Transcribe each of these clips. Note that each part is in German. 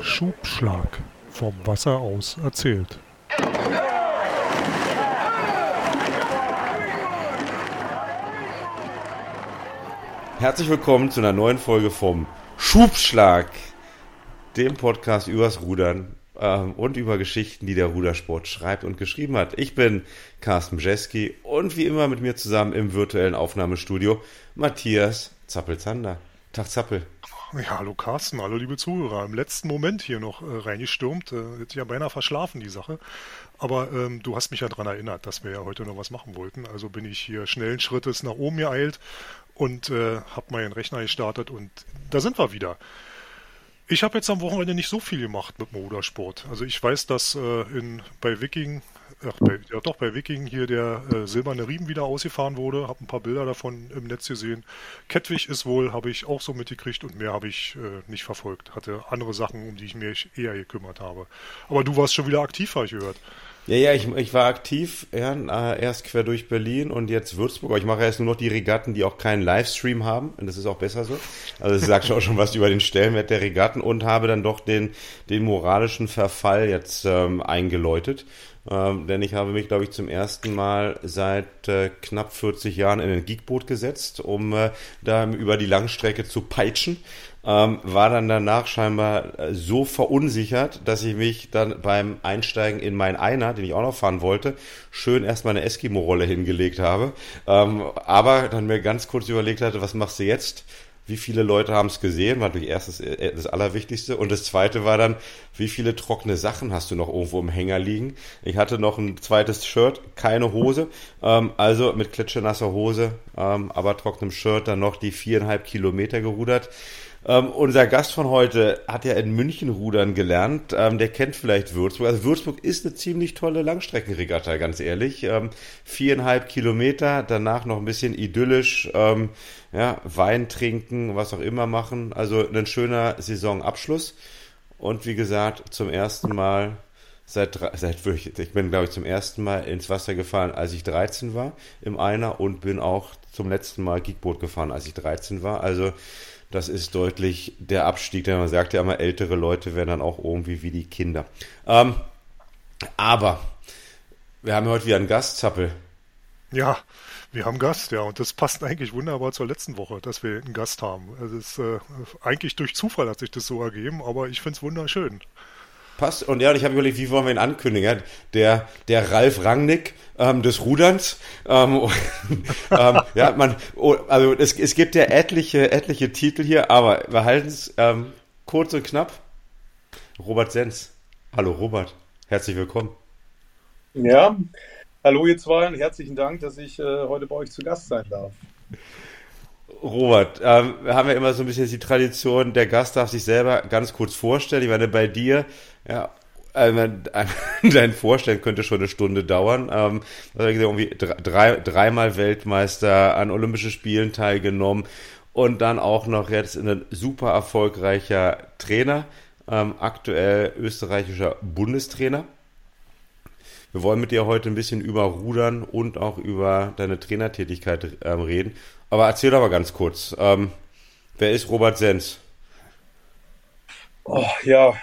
Schubschlag. Vom Wasser aus erzählt. Herzlich willkommen zu einer neuen Folge vom Schubschlag, dem Podcast übers Rudern ähm, und über Geschichten, die der Rudersport schreibt und geschrieben hat. Ich bin Carsten Bjeski und wie immer mit mir zusammen im virtuellen Aufnahmestudio Matthias Zappel-Zander. Tag Zappel. Ja, hallo Carsten, hallo liebe Zuhörer. Im letzten Moment hier noch äh, reingestürmt. Äh, hätte ich ja beinahe verschlafen, die Sache. Aber ähm, du hast mich ja daran erinnert, dass wir ja heute noch was machen wollten. Also bin ich hier schnellen Schrittes nach oben geeilt und äh, habe meinen Rechner gestartet und da sind wir wieder. Ich habe jetzt am Wochenende nicht so viel gemacht mit dem Rudersport. Also ich weiß, dass äh, in, bei Viking, ach, bei, ja doch bei Viking hier der äh, silberne Riemen wieder ausgefahren wurde. Habe ein paar Bilder davon im Netz gesehen. Kettwig ist wohl, habe ich auch so mitgekriegt und mehr habe ich äh, nicht verfolgt. Hatte andere Sachen, um die ich mich eher gekümmert habe. Aber du warst schon wieder aktiv, habe ich gehört. Ja, ja, ich, ich war aktiv, ja, äh, erst quer durch Berlin und jetzt Würzburg. Aber ich mache erst nur noch die Regatten, die auch keinen Livestream haben. Und das ist auch besser so. Also das sagt auch schon was über den Stellenwert der Regatten und habe dann doch den, den moralischen Verfall jetzt ähm, eingeläutet. Ähm, denn ich habe mich, glaube ich, zum ersten Mal seit äh, knapp 40 Jahren in ein Geekboot gesetzt, um äh, da über die Langstrecke zu peitschen ähm, war dann danach scheinbar äh, so verunsichert, dass ich mich dann beim Einsteigen in mein Einer, den ich auch noch fahren wollte, schön erstmal eine Eskimo-Rolle hingelegt habe. Ähm, aber dann mir ganz kurz überlegt hatte, was machst du jetzt? Wie viele Leute haben es gesehen? War natürlich erstes äh, das Allerwichtigste. Und das zweite war dann, wie viele trockene Sachen hast du noch irgendwo im Hänger liegen? Ich hatte noch ein zweites Shirt, keine Hose. Ähm, also mit klitschenasser Hose, ähm, aber trockenem Shirt dann noch die viereinhalb Kilometer gerudert. Ähm, unser Gast von heute hat ja in München rudern gelernt. Ähm, der kennt vielleicht Würzburg. Also Würzburg ist eine ziemlich tolle Langstreckenregatta, ganz ehrlich. Ähm, viereinhalb Kilometer, danach noch ein bisschen idyllisch, ähm, ja, Wein trinken, was auch immer machen. Also ein schöner Saisonabschluss. Und wie gesagt, zum ersten Mal seit, seit ich bin, glaube ich, zum ersten Mal ins Wasser gefahren, als ich 13 war im Einer und bin auch zum letzten Mal Geekboot gefahren, als ich 13 war. Also das ist deutlich der Abstieg, denn man sagt ja immer, ältere Leute werden dann auch irgendwie wie die Kinder. Ähm, aber wir haben heute wieder einen Gast, Zappel. Ja, wir haben Gast, ja, und das passt eigentlich wunderbar zur letzten Woche, dass wir einen Gast haben. Es ist äh, eigentlich durch Zufall hat sich das so ergeben, aber ich finde es wunderschön. Passt. Und ja, und ich habe überlegt, wie wollen wir ihn ankündigen? Der, der Ralf Rangnick ähm, des Ruderns. Ähm, ähm, ja, man, oh, also es, es gibt ja etliche, etliche Titel hier, aber wir halten es ähm, kurz und knapp. Robert Sens. Hallo Robert, herzlich willkommen. Ja, hallo ihr zwei und herzlichen Dank, dass ich äh, heute bei euch zu Gast sein darf. Robert, ähm, wir haben ja immer so ein bisschen die Tradition, der Gast darf sich selber ganz kurz vorstellen. Ich meine, bei dir, ja, also, dein Vorstellen könnte schon eine Stunde dauern. Ähm, irgendwie drei, dreimal Weltmeister an Olympischen Spielen teilgenommen und dann auch noch jetzt ein super erfolgreicher Trainer, ähm, aktuell österreichischer Bundestrainer. Wir wollen mit dir heute ein bisschen über Rudern und auch über deine Trainertätigkeit ähm, reden. Aber erzähl doch mal ganz kurz. Ähm, wer ist Robert Sens? Oh, ja,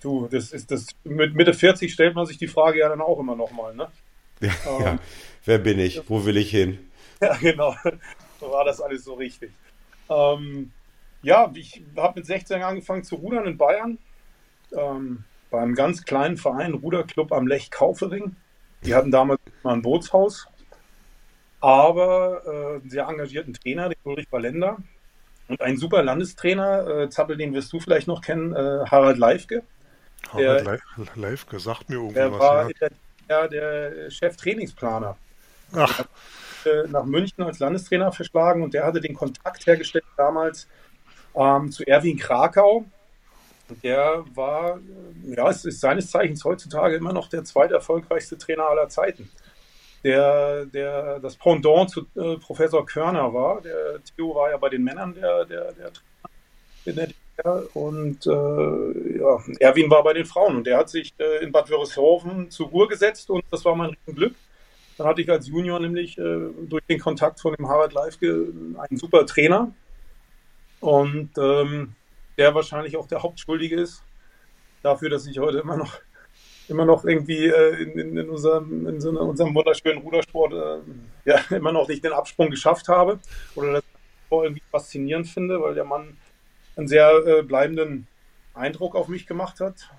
du, das ist das. Mit Mitte 40 stellt man sich die Frage ja dann auch immer nochmal, ne? Ja, ähm, ja, wer bin ich? Wo will ich hin? Ja, genau. So war das alles so richtig. Ähm, ja, ich habe mit 16 angefangen zu rudern in Bayern. Ähm, beim ganz kleinen Verein, Ruderclub am Lech Kaufering. Die hatten damals mal ein Bootshaus aber äh, einen sehr engagierten Trainer, den Ulrich Ballender. Und einen super Landestrainer, äh, Zappel, den wirst du vielleicht noch kennen, äh, Harald Leifke. Harald der, Leifke sagt mir irgendwie der. War ja. der, der Chef-Trainingsplaner. Ach. Äh, nach München als Landestrainer verschlagen und der hatte den Kontakt hergestellt damals ähm, zu Erwin Krakau. Der war, ja, es ist seines Zeichens heutzutage immer noch der zweiterfolgreichste Trainer aller Zeiten der, der das Pendant zu äh, Professor Körner war. Der Theo war ja bei den Männern der, der, der Trainer und äh, ja, Erwin war bei den Frauen und der hat sich äh, in Bad Wörishofen zur Ruhe gesetzt und das war mein Glück. Dann hatte ich als Junior nämlich äh, durch den Kontakt von dem Harald Leifke einen super Trainer und ähm, der wahrscheinlich auch der Hauptschuldige ist dafür, dass ich heute immer noch immer noch irgendwie äh, in, in, unserem, in so unserem wunderschönen Rudersport äh, ja, immer noch nicht den Absprung geschafft habe oder das irgendwie faszinierend finde, weil der Mann einen sehr äh, bleibenden Eindruck auf mich gemacht hat.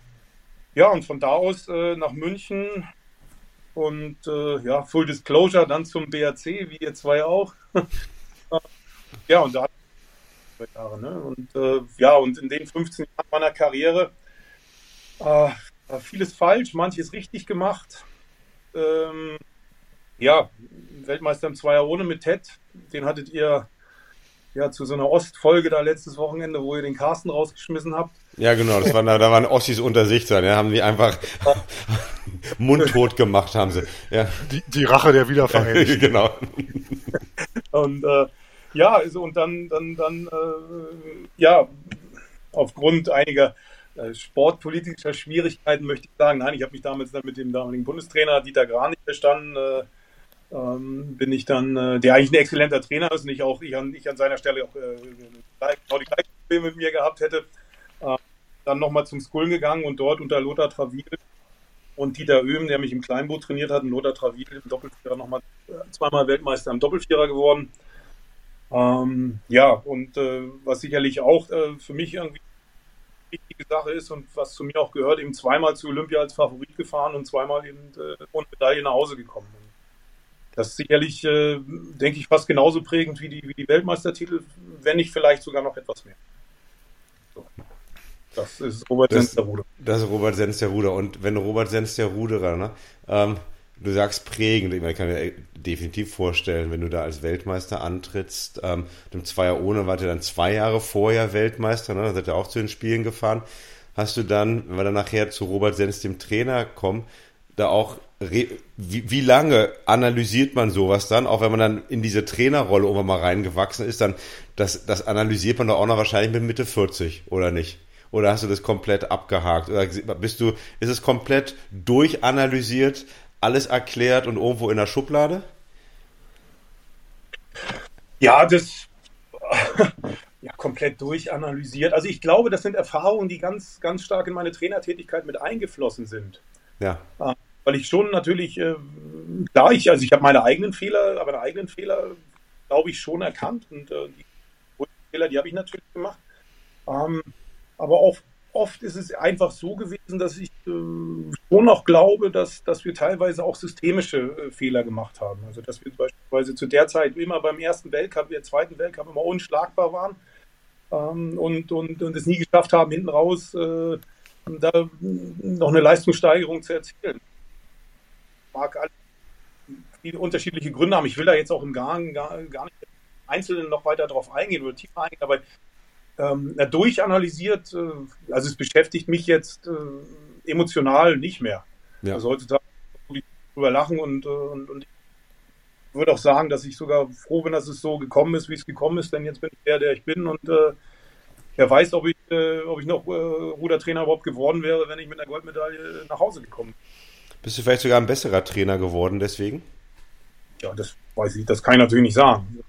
Ja, und von da aus äh, nach München und äh, ja, Full Disclosure dann zum BRC, wie ihr zwei auch. ja, und da Jahre, ne? Und äh, ja, und in den 15 Jahren meiner Karriere vieles falsch, manches richtig gemacht. Ähm, ja, Weltmeister im Zweier ohne mit Ted, den hattet ihr ja zu so einer Ostfolge da letztes Wochenende, wo ihr den Carsten rausgeschmissen habt. Ja, genau, das waren, da waren Ossis unter sich dann, ja, haben die einfach mundtot gemacht, haben sie. Ja. Die, die Rache der Wiedervereinigten. genau. Und äh, ja, also und dann, dann, dann, äh, ja, aufgrund einiger äh, sportpolitischer Schwierigkeiten möchte ich sagen, nein, ich habe mich damals dann mit dem damaligen Bundestrainer Dieter Gran nicht verstanden. Äh, ähm, bin ich dann, äh, der eigentlich ein exzellenter Trainer ist und ich auch ich an, ich an seiner Stelle auch äh, genau die gleichen Probleme mit mir gehabt hätte. Äh, dann nochmal zum Skullen gegangen und dort unter Lothar Travil und Dieter Oehm, der mich im Kleinboot trainiert hat, und Lothar Travil im Doppelvierer nochmal äh, zweimal Weltmeister im Doppelvierer geworden. Ähm, ja, und äh, was sicherlich auch äh, für mich irgendwie wichtige Sache ist und was zu mir auch gehört, eben zweimal zu Olympia als Favorit gefahren und zweimal eben äh, ohne Medaille nach Hause gekommen. Das ist sicherlich, äh, denke ich, fast genauso prägend wie die, wie die Weltmeistertitel, wenn nicht vielleicht sogar noch etwas mehr. So. Das ist Robert Senz der Ruder. Das ist Robert Senz der Ruder. Und wenn Robert Ruderer, ne, ähm, du sagst prägend, ich, meine, ich kann mir definitiv vorstellen, wenn du da als Weltmeister antrittst, ähm, dem Zweier ohne, wart ihr dann zwei Jahre vorher Weltmeister, ne, da seid ihr auch zu den Spielen gefahren. Hast du dann, wenn wir dann nachher zu Robert Senz, dem Trainer, kommen, da auch, wie, wie lange analysiert man sowas dann, auch wenn man dann in diese Trainerrolle irgendwann mal reingewachsen ist, dann, das, das analysiert man doch auch noch wahrscheinlich mit Mitte 40, oder nicht? Oder hast du das komplett abgehakt? Oder bist du, ist es komplett durchanalysiert, alles erklärt und irgendwo in der Schublade? Ja, das ja, komplett durchanalysiert. Also ich glaube, das sind Erfahrungen, die ganz, ganz stark in meine Trainertätigkeit mit eingeflossen sind. Ja. Ah, weil ich schon natürlich, äh, klar, ich, also ich habe meine eigenen Fehler, aber meine eigenen Fehler, glaube ich, schon erkannt und äh, die Fehler, die habe ich natürlich gemacht. Ähm, aber auch oft ist es einfach so gewesen, dass ich äh, schon noch glaube, dass, dass wir teilweise auch systemische äh, Fehler gemacht haben. Also dass wir beispielsweise zu der Zeit immer beim ersten Weltcup, der zweiten Weltcup immer unschlagbar waren ähm, und, und, und es nie geschafft haben, hinten raus äh, da noch eine Leistungssteigerung zu erzielen. Mag alle viele unterschiedliche Gründe haben. Ich will da jetzt auch im gar, gar, gar nicht Einzelnen noch weiter drauf eingehen oder tiefer eingehen, aber ähm, durchanalysiert, äh, also es beschäftigt mich jetzt äh, emotional nicht mehr. Ja. Also heutzutage drüber lachen und, äh, und, und ich würde auch sagen, dass ich sogar froh bin, dass es so gekommen ist, wie es gekommen ist, denn jetzt bin ich der, der ich bin und äh, wer weiß, ob ich, äh, ob ich noch äh, Rudertrainer überhaupt geworden wäre, wenn ich mit einer Goldmedaille nach Hause gekommen bin. Bist du vielleicht sogar ein besserer Trainer geworden deswegen? Ja, das weiß ich, das kann ich natürlich nicht sagen.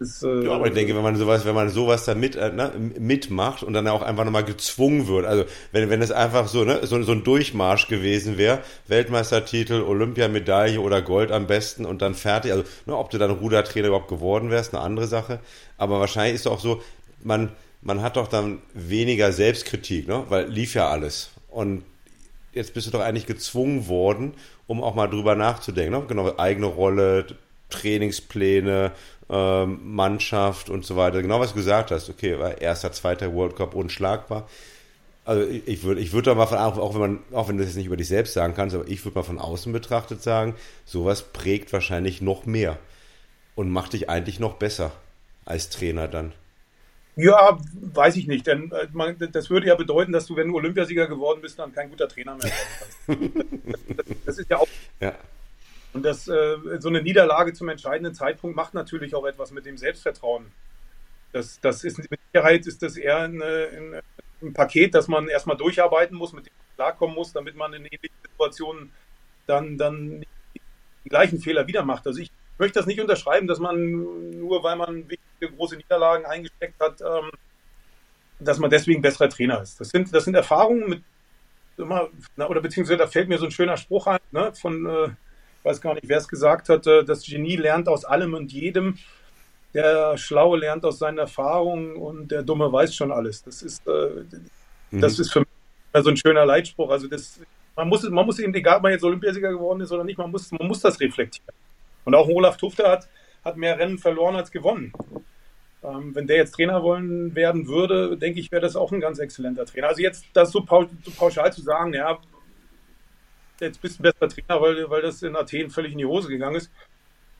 Ist, äh, ja, aber ich denke, wenn man sowas, wenn man sowas da mit, äh, ne, mitmacht und dann auch einfach nochmal gezwungen wird, also wenn, wenn es einfach so, ne, so, so ein Durchmarsch gewesen wäre, Weltmeistertitel, Olympiamedaille oder Gold am besten und dann fertig, also ne, ob du dann Rudertrainer überhaupt geworden wärst, eine andere Sache, aber wahrscheinlich ist es auch so, man, man hat doch dann weniger Selbstkritik, ne, weil lief ja alles und jetzt bist du doch eigentlich gezwungen worden, um auch mal drüber nachzudenken, ne? genau, eigene Rolle, Trainingspläne, ähm, Mannschaft und so weiter. Genau was du gesagt hast. Okay, war erster, zweiter World Cup unschlagbar. Also ich, würde ich würde da mal von auch wenn man auch wenn du das nicht über dich selbst sagen kannst, aber ich würde mal von außen betrachtet sagen, sowas prägt wahrscheinlich noch mehr und macht dich eigentlich noch besser als Trainer dann. Ja, weiß ich nicht, denn äh, man, das würde ja bedeuten, dass du, wenn du Olympiasieger geworden bist, dann kein guter Trainer mehr werden kannst. das, das, ist ja auch ja. Und das, äh, so eine Niederlage zum entscheidenden Zeitpunkt macht natürlich auch etwas mit dem Selbstvertrauen. Das, das ist mit Sicherheit ist das eher eine, ein Paket, das man erstmal durcharbeiten muss, mit dem man klarkommen muss, damit man in ähnlichen Situationen dann, dann die gleichen Fehler wieder macht. Also ich möchte das nicht unterschreiben, dass man nur weil man wichtige große Niederlagen eingesteckt hat, ähm, dass man deswegen besserer Trainer ist. Das sind, das sind Erfahrungen mit immer, oder beziehungsweise da fällt mir so ein schöner Spruch ein, ne, von, äh, weiß gar nicht, wer es gesagt hat, äh, das Genie lernt aus allem und jedem, der Schlaue lernt aus seinen Erfahrungen und der Dumme weiß schon alles. Das ist, äh, mhm. das ist für mich so ein schöner Leitspruch. Also das, man muss, man muss eben, egal ob man jetzt Olympiasieger geworden ist oder nicht, man muss, man muss das reflektieren. Und auch Olaf Tufte hat, hat mehr Rennen verloren als gewonnen. Ähm, wenn der jetzt Trainer wollen werden würde, denke ich, wäre das auch ein ganz exzellenter Trainer. Also jetzt das so pauschal zu sagen, ja, jetzt bist du ein besser Trainer, weil, weil das in Athen völlig in die Hose gegangen ist.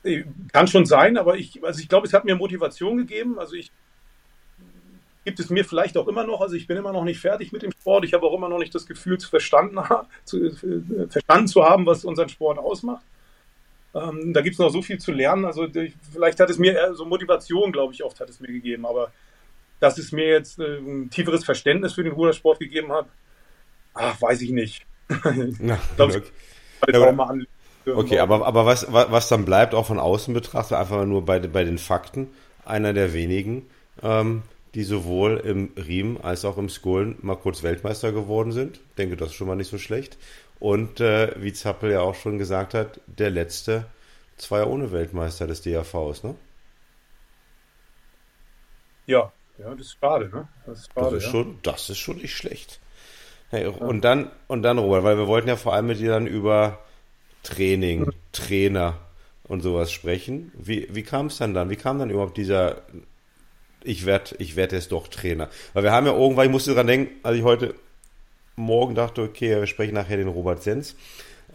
Äh, kann schon sein, aber ich, also ich glaube, es hat mir Motivation gegeben. Also ich gibt es mir vielleicht auch immer noch. Also ich bin immer noch nicht fertig mit dem Sport. Ich habe auch immer noch nicht das Gefühl zu verstanden, zu, äh, verstanden zu haben, was unseren Sport ausmacht. Ähm, da gibt es noch so viel zu lernen. Also vielleicht hat es mir so Motivation, glaube ich, oft hat es mir gegeben. Aber dass es mir jetzt äh, ein tieferes Verständnis für den Rudersport gegeben hat, ach, weiß ich nicht. Na, glaub, okay. Mal okay, aber, aber was, was dann bleibt, auch von außen betrachtet, einfach nur bei, bei den Fakten, einer der wenigen, ähm, die sowohl im Riemen als auch im Skullen mal kurz Weltmeister geworden sind. Ich denke, das ist schon mal nicht so schlecht. Und äh, wie Zappel ja auch schon gesagt hat, der letzte Zweier ohne Weltmeister des DAVs, ne? Ja, ja, das ist schade, ne? Das ist, schade, das ist ja. schon, das ist schon nicht schlecht. Hey. Und dann, und dann, Robert, weil wir wollten ja vor allem mit dir dann über Training, Trainer und sowas sprechen. Wie, wie kam es dann dann? Wie kam dann überhaupt dieser, ich werde ich werd jetzt doch Trainer? Weil wir haben ja irgendwann, ich musste dran denken, als ich heute Morgen dachte, okay, wir sprechen nachher den Robert Sens,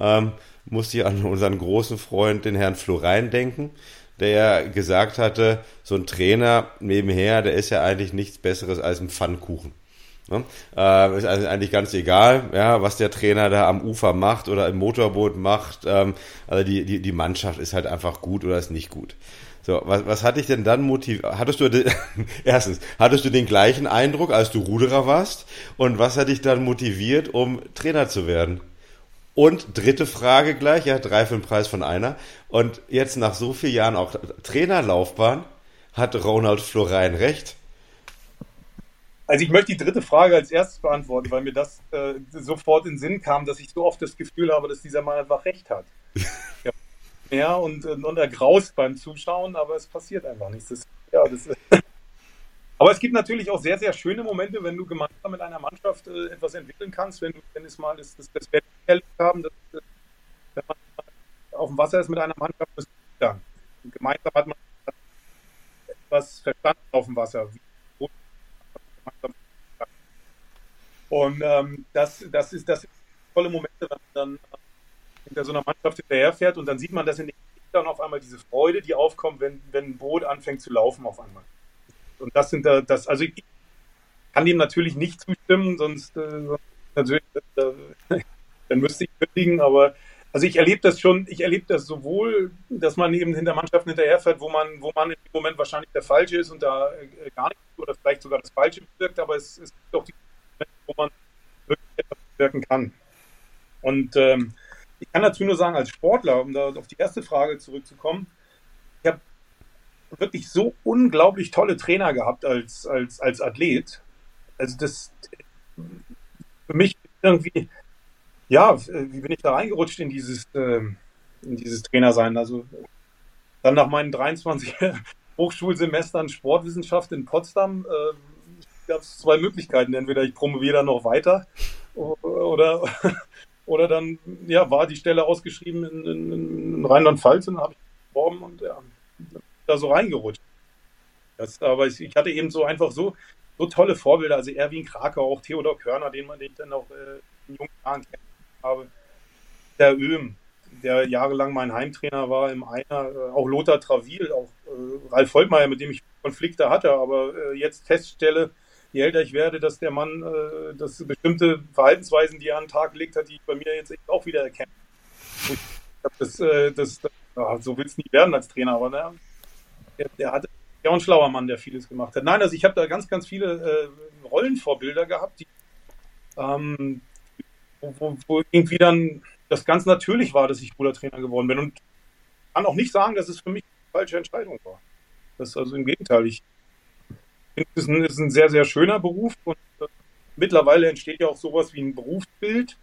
ähm, musste ich an unseren großen Freund, den Herrn Florein, denken, der ja gesagt hatte, so ein Trainer nebenher, der ist ja eigentlich nichts Besseres als ein Pfannkuchen. Ne? Äh, ist eigentlich ganz egal, ja, was der Trainer da am Ufer macht oder im Motorboot macht. Ähm, also die, die, die Mannschaft ist halt einfach gut oder ist nicht gut. So, was, was hat dich denn dann motiviert? Hattest du, erstens, hattest du den gleichen Eindruck, als du Ruderer warst? Und was hat dich dann motiviert, um Trainer zu werden? Und dritte Frage gleich, ja, drei für den Preis von einer. Und jetzt nach so vielen Jahren auch Trainerlaufbahn, hat Ronald Florein recht? Also ich möchte die dritte Frage als erstes beantworten, weil mir das äh, sofort in den Sinn kam, dass ich so oft das Gefühl habe, dass dieser Mann einfach recht hat. ja mehr und, und er graust beim Zuschauen, aber es passiert einfach nichts. Das, ja, das, aber es gibt natürlich auch sehr, sehr schöne Momente, wenn du gemeinsam mit einer Mannschaft äh, etwas entwickeln kannst, wenn du, wenn es mal das, das, das Wetter erlebt haben, dass, wenn man auf dem Wasser ist mit einer Mannschaft, dann. Und gemeinsam hat man etwas verstanden auf dem Wasser. Und ähm, das, das, ist, das sind tolle Momente, wenn man dann hinter so einer Mannschaft hinterherfährt und dann sieht man das in den dann auf einmal diese Freude, die aufkommt, wenn, wenn ein Boot anfängt zu laufen auf einmal. Und das sind da, das, also ich kann dem natürlich nicht zustimmen, sonst, äh, natürlich, äh, dann müsste ich kündigen, aber also ich erlebe das schon, ich erlebe das sowohl, dass man eben hinter Mannschaften hinterherfährt, wo man, wo man im Moment wahrscheinlich der Falsche ist und da äh, gar nicht oder vielleicht sogar das Falsche wirkt, aber es, es gibt auch die Momente, wo man wirklich etwas wirken kann. Und ähm, ich kann dazu nur sagen, als Sportler, um da auf die erste Frage zurückzukommen, ich habe wirklich so unglaublich tolle Trainer gehabt als, als, als Athlet. Also das für mich irgendwie, ja, wie bin ich da reingerutscht in dieses, äh, in dieses Trainersein? Also dann nach meinen 23 Hochschulsemestern Sportwissenschaft in Potsdam äh, gab es zwei Möglichkeiten. Entweder ich promoviere dann noch weiter oder, oder dann ja, war die Stelle ausgeschrieben in, in, in Rheinland-Pfalz und habe ich beworben und ja, da so reingerutscht. Das, aber ich, ich, hatte eben so einfach so, so tolle Vorbilder, also Erwin Krakau, auch Theodor Körner, den man den dann auch äh, in jungen Jahren kennengelernt habe. Der Öhm, der jahrelang mein Heimtrainer war im Einer, äh, auch Lothar Travil, auch äh, Ralf Volkmeier, mit dem ich Konflikte hatte, aber äh, jetzt feststelle, je älter ich werde, dass der Mann äh, dass bestimmte Verhaltensweisen, die er an den Tag gelegt hat, die ich bei mir jetzt auch wieder erkenne. Das, äh, das ja, so will es nie werden als Trainer, aber ne, der, der hatte ja ein schlauer Mann, der vieles gemacht hat. Nein, also ich habe da ganz, ganz viele äh, Rollenvorbilder gehabt, die, ähm, wo, wo, wo, irgendwie dann das ganz natürlich war, dass ich Brudertrainer geworden bin. Und kann auch nicht sagen, dass es für mich eine falsche Entscheidung war. Das ist also im Gegenteil. Ich es ist ein, sehr, sehr schöner Beruf und äh, mittlerweile entsteht ja auch sowas wie ein Berufsbild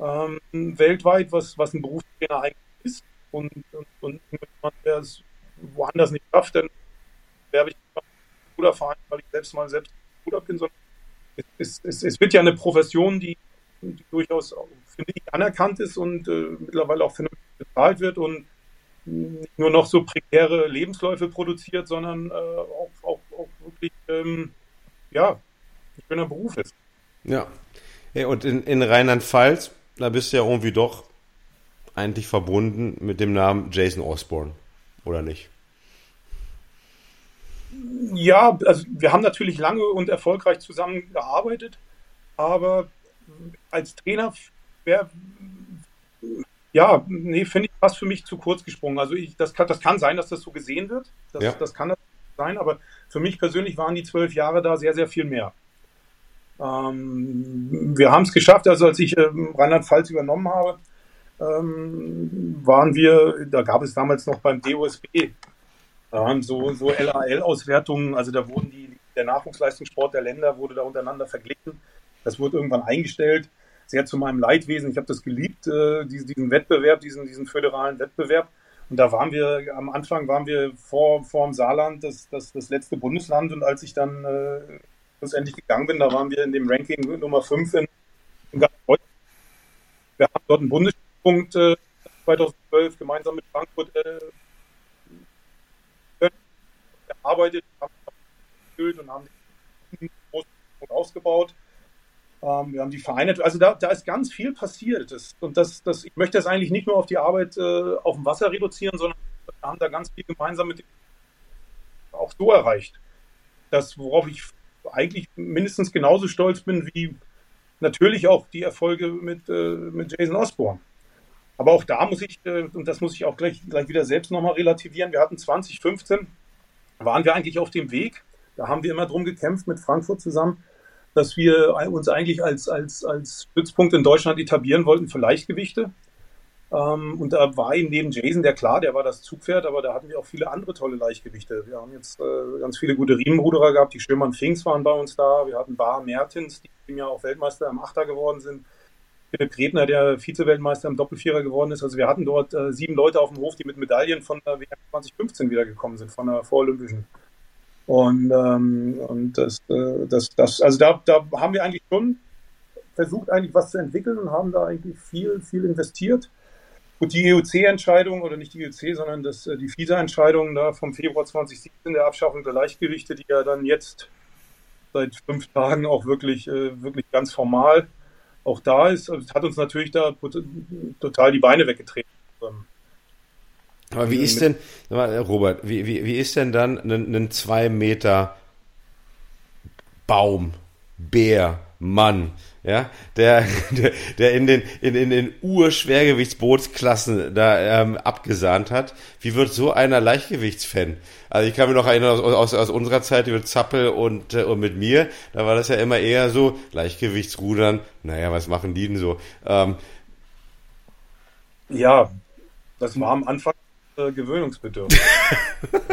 ähm, weltweit, was, was ein Berufstrainer eigentlich ist. Und, und, und wenn man es woanders nicht schafft, dann werbe ich einen Ruderverein, weil ich selbst mal selbst Ruder bin, sondern es, es, es, wird ja eine Profession, die durchaus, finde ich, anerkannt ist und äh, mittlerweile auch vernünftig bezahlt wird und nicht nur noch so prekäre Lebensläufe produziert, sondern äh, auch, auch, auch, wirklich ähm, ja, ein schöner Beruf ist. Ja. Hey, und in, in Rheinland-Pfalz, da bist du ja irgendwie doch eigentlich verbunden mit dem Namen Jason Osborne, oder nicht? Ja, also wir haben natürlich lange und erfolgreich zusammengearbeitet, aber als Trainer wäre ja, nee, finde ich fast für mich zu kurz gesprungen. Also ich, das, kann, das kann sein, dass das so gesehen wird. Das, ja. das kann sein, aber für mich persönlich waren die zwölf Jahre da sehr, sehr viel mehr. Ähm, wir haben es geschafft, also als ich ähm, Rheinland-Pfalz übernommen habe, ähm, waren wir, da gab es damals noch beim DOSB ähm, so, so LAL-Auswertungen, also da wurden die, der Nachwuchsleistungssport der Länder wurde da untereinander verglichen. Das wurde irgendwann eingestellt sehr zu meinem Leidwesen. Ich habe das geliebt, äh, diesen, Wettbewerb, diesen, diesen föderalen Wettbewerb. Und da waren wir, am Anfang waren wir vor, vor dem Saarland das, das, das letzte Bundesland. Und als ich dann äh, schlussendlich gegangen bin, da waren wir in dem Ranking Nummer 5 in, in ganz Deutschland. Wir haben dort einen Bundespunkt äh, 2012 gemeinsam mit Frankfurt äh, haben und haben den großen Punkt ausgebaut. Ähm, wir haben die Vereine, also da, da ist ganz viel passiert. Das, und das, das, ich möchte das eigentlich nicht nur auf die Arbeit äh, auf dem Wasser reduzieren, sondern wir haben da ganz viel gemeinsam mit auch so erreicht. Das, worauf ich eigentlich mindestens genauso stolz bin wie natürlich auch die Erfolge mit, äh, mit Jason Osborne. Aber auch da muss ich, äh, und das muss ich auch gleich, gleich wieder selbst nochmal relativieren, wir hatten 2015, waren wir eigentlich auf dem Weg, da haben wir immer drum gekämpft mit Frankfurt zusammen, dass wir uns eigentlich als, als, als Stützpunkt in Deutschland etablieren wollten für Leichtgewichte. Ähm, und da war eben neben Jason, der klar, der war das Zugpferd, aber da hatten wir auch viele andere tolle Leichtgewichte. Wir haben jetzt äh, ganz viele gute Riemenruderer gehabt, die Schirmann Finks waren bei uns da, wir hatten Bar Mertens, die ja auch Weltmeister im Achter geworden sind. Philipp Gretner, der Vize-Weltmeister im Doppelvierer geworden ist. Also wir hatten dort äh, sieben Leute auf dem Hof, die mit Medaillen von der WM 2015 wiedergekommen sind, von der Vorolympischen. Und, ähm, und das, äh, das, das, also da, da haben wir eigentlich schon versucht, eigentlich was zu entwickeln und haben da eigentlich viel, viel investiert. Gut, die EUC-Entscheidung, oder nicht die EUC, sondern das, äh, die FISA-Entscheidung da vom Februar 2017 der Abschaffung der Leichtgewichte, die ja dann jetzt seit fünf Tagen auch wirklich, äh, wirklich ganz formal auch da ist, also hat uns natürlich da total die Beine weggetreten. Ähm, aber wie ist denn, Robert, wie, wie, wie ist denn dann ein, ein zwei Meter Baum, Bär, Mann, ja, der, der, der in den, in, in den Urschwergewichtsbootsklassen da ähm, abgesahnt hat. Wie wird so einer Leichtgewichtsfan? Also ich kann mich noch erinnern aus, aus, aus unserer Zeit mit Zappel und, äh, und mit mir, da war das ja immer eher so, Leichtgewichtsrudern, naja, was machen die denn so? Ähm, ja, das war am Anfang äh, gewöhnungsbedürftig.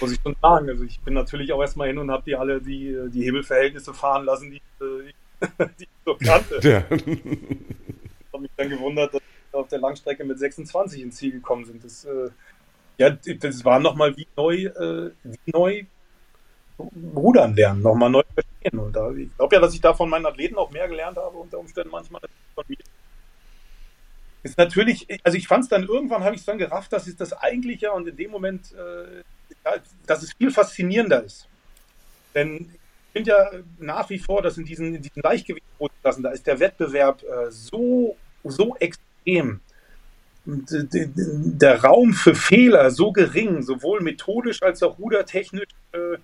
Muss ich schon sagen. Also ich bin natürlich auch erstmal hin und habe die alle die, die Hebelverhältnisse fahren lassen, die, die, die ich so kannte. Ja. Ich habe mich dann gewundert, dass wir auf der Langstrecke mit 26 ins Ziel gekommen sind. Das, äh, ja, das war nochmal wie neu, äh, wie neu rudern lernen, nochmal neu verstehen. Und da, ich glaube ja, dass ich da von meinen Athleten auch mehr gelernt habe, unter Umständen manchmal von mir ist natürlich, also ich fand es dann irgendwann, habe ich es dann gerafft, dass es das eigentlich ja und in dem Moment, äh, dass es viel faszinierender ist. Denn ich finde ja nach wie vor, dass in diesen, in diesen Leichtgewichtsklassen, da ist der Wettbewerb äh, so, so extrem. Und, äh, der Raum für Fehler so gering, sowohl methodisch als auch rudertechnisch, äh,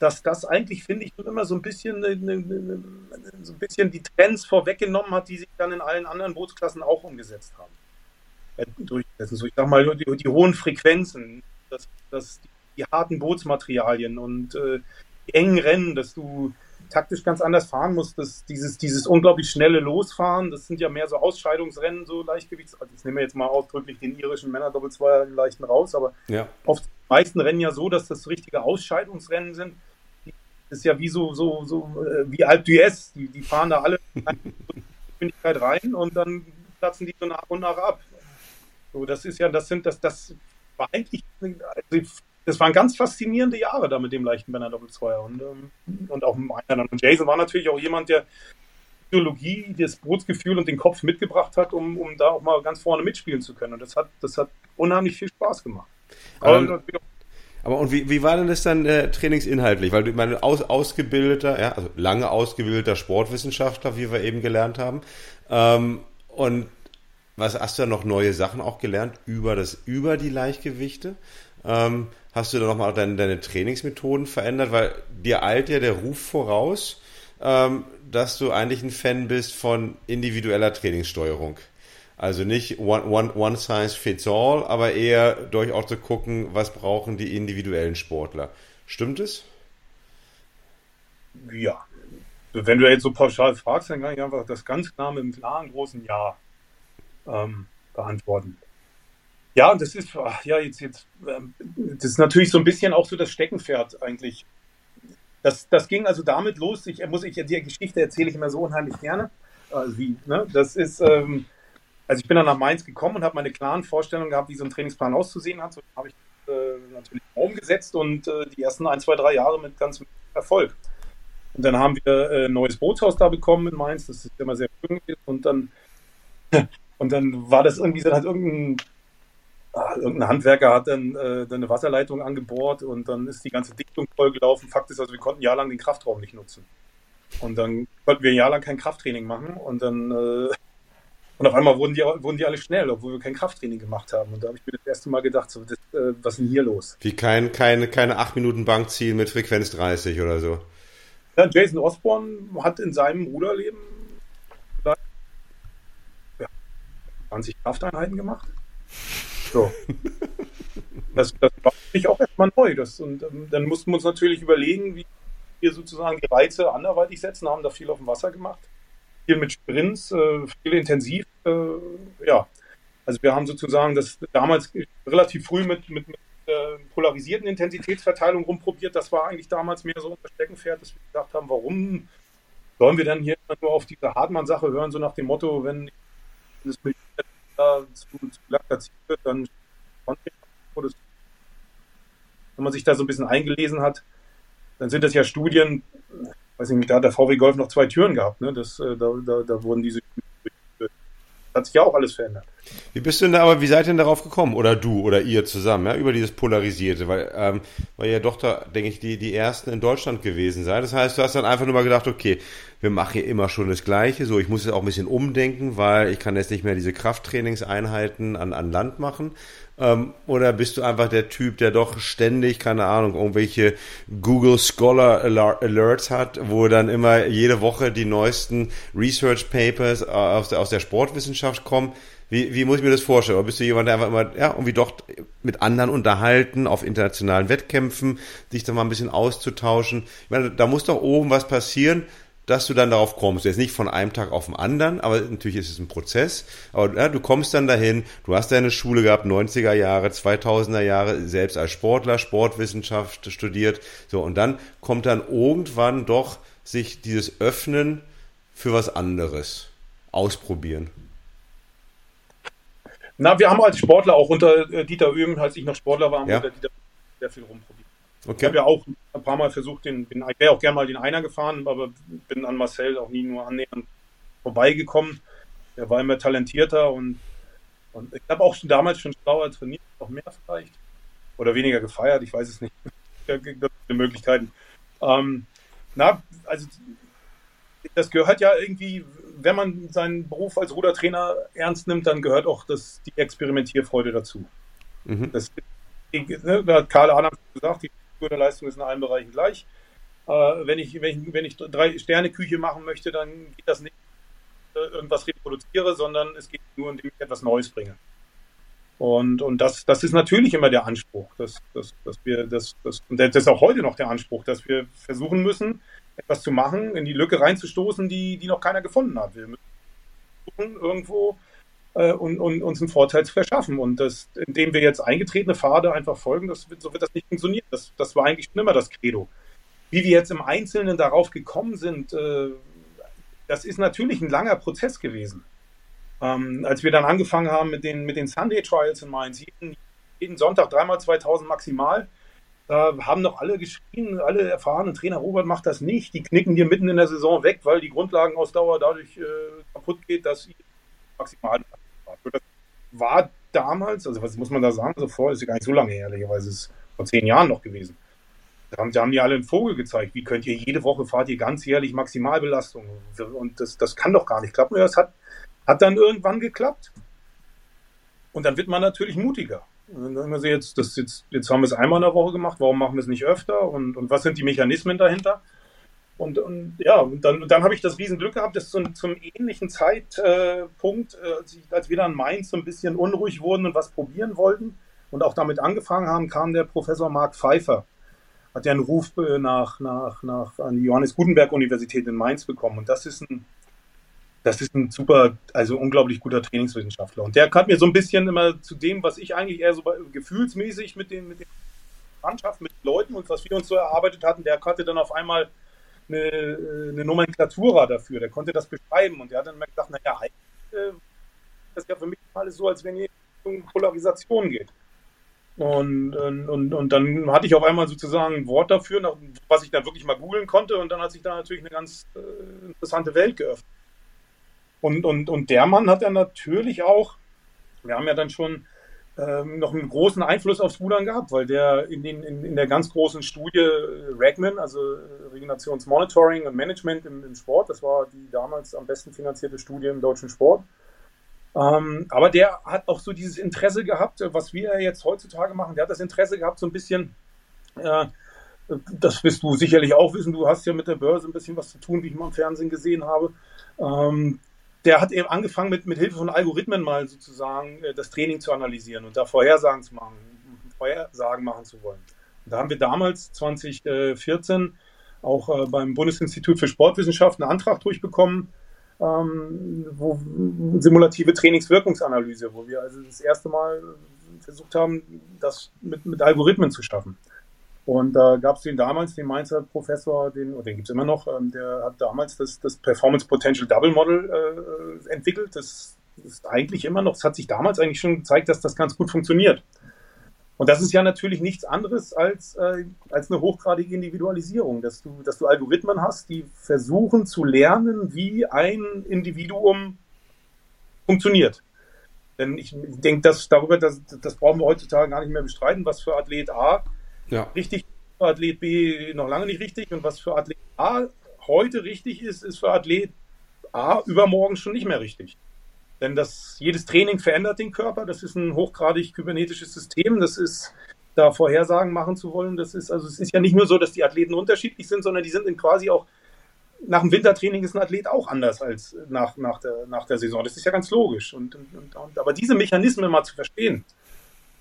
dass das eigentlich, finde ich, immer so ein bisschen, ne, ne, ne, so ein bisschen die Trends vorweggenommen hat, die sich dann in allen anderen Bootsklassen auch umgesetzt haben. Äh, durchsetzen. So, ich sag mal, die, die hohen Frequenzen, das, das, die, die, harten Bootsmaterialien und äh, die engen Rennen, dass du taktisch ganz anders fahren muss. Das, dieses, dieses unglaublich schnelle Losfahren, das sind ja mehr so Ausscheidungsrennen, so Leichtgewichts. Also ich nehme jetzt mal ausdrücklich den irischen Männer Doppelzweier leichten raus, aber ja. oft die meisten Rennen ja so, dass das richtige Ausscheidungsrennen sind. Ist ja wie so, so, so äh, wie Alp d'Huez. Die, die fahren da alle Geschwindigkeit rein und dann platzen die so nach und nach ab. So, das ist ja, das sind, das, das war eigentlich, also das waren ganz faszinierende Jahre da mit dem leichten Banner Doppel 2 und, ähm, und auch und Jason war natürlich auch jemand, der Ideologie, das Bootsgefühl und den Kopf mitgebracht hat, um, um da auch mal ganz vorne mitspielen zu können. Und das hat, das hat unheimlich viel Spaß gemacht. Aber, aber und wie, wie war denn das dann äh, trainingsinhaltlich? Weil du meine aus, ausgebildeter, ja, also lange ausgebildeter Sportwissenschaftler, wie wir eben gelernt haben. Ähm, und was hast du da noch neue Sachen auch gelernt über das, über die Leichtgewichte? Ähm, hast du da nochmal deine, deine Trainingsmethoden verändert? Weil dir eilt ja der Ruf voraus, ähm, dass du eigentlich ein Fan bist von individueller Trainingssteuerung. Also nicht one, one, one size fits all, aber eher durchaus zu gucken, was brauchen die individuellen Sportler. Stimmt es? Ja. Wenn du jetzt so pauschal fragst, dann kann ich einfach das ganz klar mit einem klaren großen Ja ähm, beantworten. Ja, und das ist, ja, jetzt, jetzt, ähm, das ist natürlich so ein bisschen auch so das Steckenpferd eigentlich. Das, das ging also damit los, ich muss ich die Geschichte erzähle ich immer so unheimlich gerne. Also wie, ne? Das ist, ähm, also ich bin dann nach Mainz gekommen und habe meine klaren Vorstellungen gehabt, wie so ein Trainingsplan auszusehen hat. So habe ich äh, natürlich umgesetzt und äh, die ersten ein, zwei, drei Jahre mit ganz Erfolg. Und dann haben wir äh, ein neues Bootshaus da bekommen in Mainz, das ist immer sehr schön und dann und dann war das irgendwie, dann hat irgendein Ah, irgendein Handwerker hat dann, äh, dann eine Wasserleitung angebohrt und dann ist die ganze Dichtung vollgelaufen. Fakt ist also, wir konnten jahrelang den Kraftraum nicht nutzen. Und dann konnten wir jahrelang kein Krafttraining machen und dann äh, und auf einmal wurden die, wurden die alle schnell, obwohl wir kein Krafttraining gemacht haben. Und da habe ich mir das erste Mal gedacht, so, das, äh, was ist denn hier los? Wie kein, keine, keine 8 Minuten Bank ziehen mit Frequenz 30 oder so. Ja, Jason Osborne hat in seinem Ruderleben ja, 20 Krafteinheiten gemacht. So. Das, das war für mich auch erstmal neu. Das, und ähm, dann mussten wir uns natürlich überlegen, wie wir sozusagen die Reize anderweitig setzen, haben da viel auf dem Wasser gemacht. Viel mit Sprints, äh, viel intensiv. Äh, ja, also wir haben sozusagen das damals relativ früh mit, mit, mit äh, polarisierten Intensitätsverteilung rumprobiert. Das war eigentlich damals mehr so unser Steckenpferd, dass wir gedacht haben, warum sollen wir denn hier nur auf diese Hartmann-Sache hören, so nach dem Motto, wenn das da zu, zu platziert wird, dann wenn man sich da so ein bisschen eingelesen hat, dann sind das ja Studien, weiß ich nicht, da hat der VW Golf noch zwei Türen gehabt, ne? Das, äh, da, da, da wurden diese hat sich ja auch alles verändert. Wie bist du denn da, aber wie seid ihr denn darauf gekommen? Oder du oder ihr zusammen, ja, über dieses Polarisierte? Weil, ähm, weil ihr doch da, denke ich, die, die ersten in Deutschland gewesen seid. Das heißt, du hast dann einfach nur mal gedacht, okay, wir machen hier immer schon das Gleiche. So, ich muss jetzt auch ein bisschen umdenken, weil ich kann jetzt nicht mehr diese Krafttrainingseinheiten an, an Land machen. Ähm, oder bist du einfach der Typ, der doch ständig, keine Ahnung, irgendwelche Google Scholar Alerts hat, wo dann immer jede Woche die neuesten Research Papers äh, aus der, aus der Sportwissenschaft kommen? Wie, wie muss ich mir das vorstellen? Oder bist du jemand, der einfach immer, ja, irgendwie doch mit anderen unterhalten, auf internationalen Wettkämpfen, sich da mal ein bisschen auszutauschen? Ich meine, da muss doch oben was passieren, dass du dann darauf kommst. Jetzt nicht von einem Tag auf den anderen, aber natürlich ist es ein Prozess. Aber ja, du kommst dann dahin, du hast deine Schule gehabt, 90er Jahre, 2000er Jahre, selbst als Sportler, Sportwissenschaft studiert. So, und dann kommt dann irgendwann doch sich dieses Öffnen für was anderes. Ausprobieren. Na, wir haben als Sportler auch unter äh, Dieter Öhm, als ich noch Sportler war, haben ja. unter Dieter sehr viel rumprobiert. Okay. Ich habe ja auch ein paar Mal versucht, den, den ich wäre auch gerne mal den Einer gefahren, aber bin an Marcel auch nie nur annähernd vorbeigekommen. Der war immer talentierter und, und ich habe auch schon damals schon schlauer trainiert, noch mehr vielleicht. Oder weniger gefeiert, ich weiß es nicht. es Möglichkeiten. Ähm, na, also das gehört ja irgendwie, wenn man seinen Beruf als Rudertrainer ernst nimmt, dann gehört auch das, die Experimentierfreude dazu. Mhm. Das, ne, da hat Karl Adams gesagt, die Leistung ist in allen Bereichen gleich. Äh, wenn, ich, wenn, ich, wenn ich drei Sterne Küche machen möchte, dann geht das nicht, äh, irgendwas reproduziere, sondern es geht nur, indem ich etwas Neues bringe. Und, und das, das ist natürlich immer der Anspruch, dass, dass, dass wir das, das, und das ist auch heute noch der Anspruch, dass wir versuchen müssen, etwas zu machen, in die Lücke reinzustoßen, die, die noch keiner gefunden hat. Wir müssen irgendwo äh, und, und, uns einen Vorteil zu verschaffen. Und das, indem wir jetzt eingetretene Pfade einfach folgen, das, so wird das nicht funktionieren. Das, das war eigentlich schon immer das Credo. Wie wir jetzt im Einzelnen darauf gekommen sind, äh, das ist natürlich ein langer Prozess gewesen. Ähm, als wir dann angefangen haben mit den, mit den Sunday Trials in Mainz, jeden, jeden Sonntag dreimal 2000 maximal, da haben noch alle geschrien, alle erfahrenen Trainer, Robert macht das nicht, die knicken dir mitten in der Saison weg, weil die Grundlagenausdauer dadurch äh, kaputt geht, dass sie maximal das war damals, also was muss man da sagen, so vor, ist ja gar nicht so lange her, ehrlicherweise ist es vor zehn Jahren noch gewesen. Da haben, da haben die alle einen Vogel gezeigt. Wie könnt ihr jede Woche fahrt ihr ganzjährlich Maximalbelastung? Und das, das kann doch gar nicht klappen. Das hat, hat dann irgendwann geklappt. Und dann wird man natürlich mutiger. Und dann wir jetzt, das jetzt, jetzt haben wir es einmal in der Woche gemacht, warum machen wir es nicht öfter? Und, und was sind die Mechanismen dahinter? Und, und ja, und dann, dann habe ich das Riesenglück gehabt, dass zum, zum ähnlichen Zeitpunkt, äh, als, wir dann in Mainz so ein bisschen unruhig wurden und was probieren wollten und auch damit angefangen haben, kam der Professor Mark Pfeiffer hat ja einen Ruf äh, nach, nach, nach an die Johannes Gutenberg Universität in Mainz bekommen. Und das ist ein, das ist ein super, also unglaublich guter Trainingswissenschaftler. Und der hat mir so ein bisschen immer zu dem, was ich eigentlich eher so gefühlsmäßig mit den, mit den Mannschaften, mit den Leuten und was wir uns so erarbeitet hatten, der hatte dann auf einmal eine, eine Nomenklatura dafür. Der konnte das beschreiben und der hat dann immer gesagt, naja, eigentlich äh, das ist ja für mich alles so, als wenn ihr in Polarisation geht. Und, und, und dann hatte ich auf einmal sozusagen ein Wort dafür, was ich dann wirklich mal googeln konnte. Und dann hat sich da natürlich eine ganz äh, interessante Welt geöffnet. Und, und, und der Mann hat ja natürlich auch, wir haben ja dann schon ähm, noch einen großen Einfluss aufs Rudern gehabt, weil der in, den, in, in der ganz großen Studie äh, Ragman, also äh, Regenerationsmonitoring und Management im, im Sport, das war die damals am besten finanzierte Studie im deutschen Sport, ähm, aber der hat auch so dieses Interesse gehabt, was wir jetzt heutzutage machen. Der hat das Interesse gehabt, so ein bisschen, äh, das wirst du sicherlich auch wissen, du hast ja mit der Börse ein bisschen was zu tun, wie ich mal im Fernsehen gesehen habe. Ähm, der hat eben angefangen, mit, mit Hilfe von Algorithmen mal sozusagen äh, das Training zu analysieren und da Vorhersagen zu machen, Vorhersagen machen zu wollen. Und da haben wir damals, 2014, auch äh, beim Bundesinstitut für Sportwissenschaft einen Antrag durchbekommen, ähm, wo, simulative Trainingswirkungsanalyse, wo wir also das erste Mal versucht haben, das mit, mit Algorithmen zu schaffen. Und da äh, gab es den damals, den Mainzer Professor, den, oder den gibt es immer noch, ähm, der hat damals das, das Performance Potential Double Model äh, entwickelt. Das ist eigentlich immer noch, es hat sich damals eigentlich schon gezeigt, dass das ganz gut funktioniert. Und das ist ja natürlich nichts anderes als, äh, als eine hochgradige Individualisierung, dass du, dass du Algorithmen hast, die versuchen zu lernen, wie ein Individuum funktioniert. Denn ich denke, dass darüber, das, das brauchen wir heutzutage gar nicht mehr bestreiten, was für Athlet A ja. richtig, für Athlet B noch lange nicht richtig und was für Athlet A heute richtig ist, ist für Athlet A übermorgen schon nicht mehr richtig. Denn das, jedes Training verändert den Körper. Das ist ein hochgradig kybernetisches System. Das ist, da Vorhersagen machen zu wollen. Das ist, also es ist ja nicht nur so, dass die Athleten unterschiedlich sind, sondern die sind quasi auch, nach dem Wintertraining ist ein Athlet auch anders als nach, nach, der, nach der Saison. Das ist ja ganz logisch. Und, und, und aber diese Mechanismen mal zu verstehen,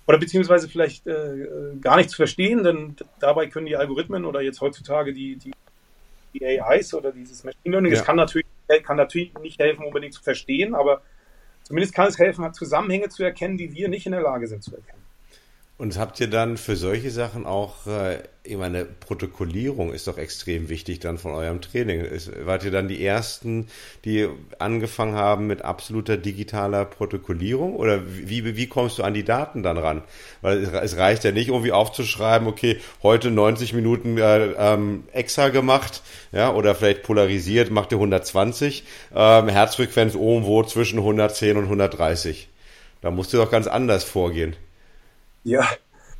oder beziehungsweise vielleicht äh, gar nicht zu verstehen, denn dabei können die Algorithmen oder jetzt heutzutage die, die, die AIs oder dieses Machine Learning, ja. das kann natürlich, kann natürlich nicht helfen, unbedingt zu verstehen, aber Zumindest kann es helfen, Zusammenhänge zu erkennen, die wir nicht in der Lage sind zu erkennen. Und habt ihr dann für solche Sachen auch, äh, ich meine, Protokollierung ist doch extrem wichtig dann von eurem Training. Wart ihr dann die Ersten, die angefangen haben mit absoluter digitaler Protokollierung? Oder wie, wie kommst du an die Daten dann ran? Weil es reicht ja nicht irgendwie aufzuschreiben, okay, heute 90 Minuten äh, ähm, extra gemacht, ja, oder vielleicht polarisiert, macht ihr 120, ähm, Herzfrequenz irgendwo zwischen 110 und 130. Da musst du doch ganz anders vorgehen. Ja,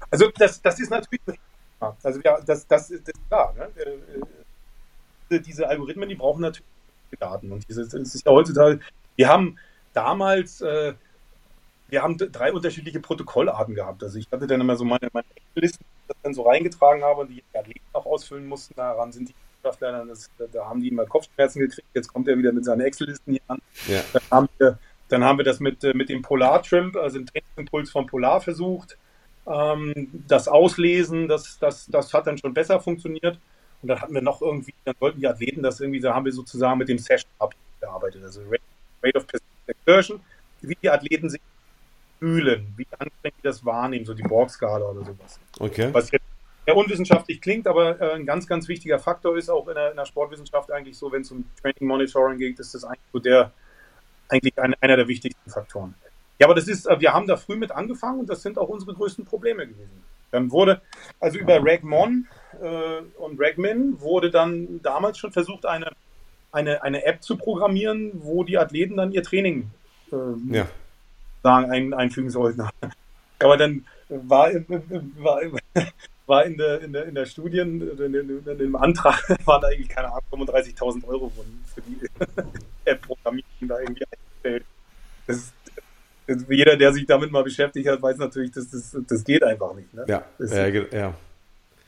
also das, das ist natürlich, also ja, das, das, ist, das ist klar. Ne? Äh, äh, diese Algorithmen, die brauchen natürlich Daten. Und dieses, das ist ja heutzutage, wir haben damals, äh, wir haben drei unterschiedliche Protokollarten gehabt. Also ich hatte dann immer so meine, meine Listen, die ich das dann so reingetragen habe und die Athleten auch ausfüllen mussten. Daran sind die Wissenschaftler, da haben die immer Kopfschmerzen gekriegt. Jetzt kommt er wieder mit seinen Excel-Listen hier an. Ja. Dann, haben wir, dann haben wir das mit, äh, mit dem Polar-Trimp, also den Trainingsimpuls von Polar versucht. Ähm, das Auslesen, das, das, das hat dann schon besser funktioniert. Und dann hatten wir noch irgendwie, dann wollten die Athleten das irgendwie, da haben wir sozusagen mit dem Session abgearbeitet, also Rate of Exertion, wie die Athleten sich fühlen, wie anstrengend die das wahrnehmen, so die Borg-Skala oder sowas. Okay. Was jetzt sehr unwissenschaftlich klingt, aber äh, ein ganz, ganz wichtiger Faktor ist auch in der, in der Sportwissenschaft eigentlich so, wenn es um Training Monitoring geht, ist das eigentlich so der, eigentlich ein, einer der wichtigsten Faktoren. Ja, aber das ist, äh, wir haben da früh mit angefangen und das sind auch unsere größten Probleme gewesen. Dann wurde, also über Ragmon äh, und Ragmin wurde dann damals schon versucht, eine, eine, eine App zu programmieren, wo die Athleten dann ihr Training äh, ja. sagen, ein, einfügen sollten. Aber dann war, war, war in der, in der, in der Studien, in, in, in dem Antrag waren da eigentlich, keine Ahnung, 35.000 Euro für die App-Programmierung da irgendwie eingestellt. Das, das, jeder, der sich damit mal beschäftigt hat, weiß natürlich, dass das, das geht einfach nicht. Ne? Ja, das, äh, ja.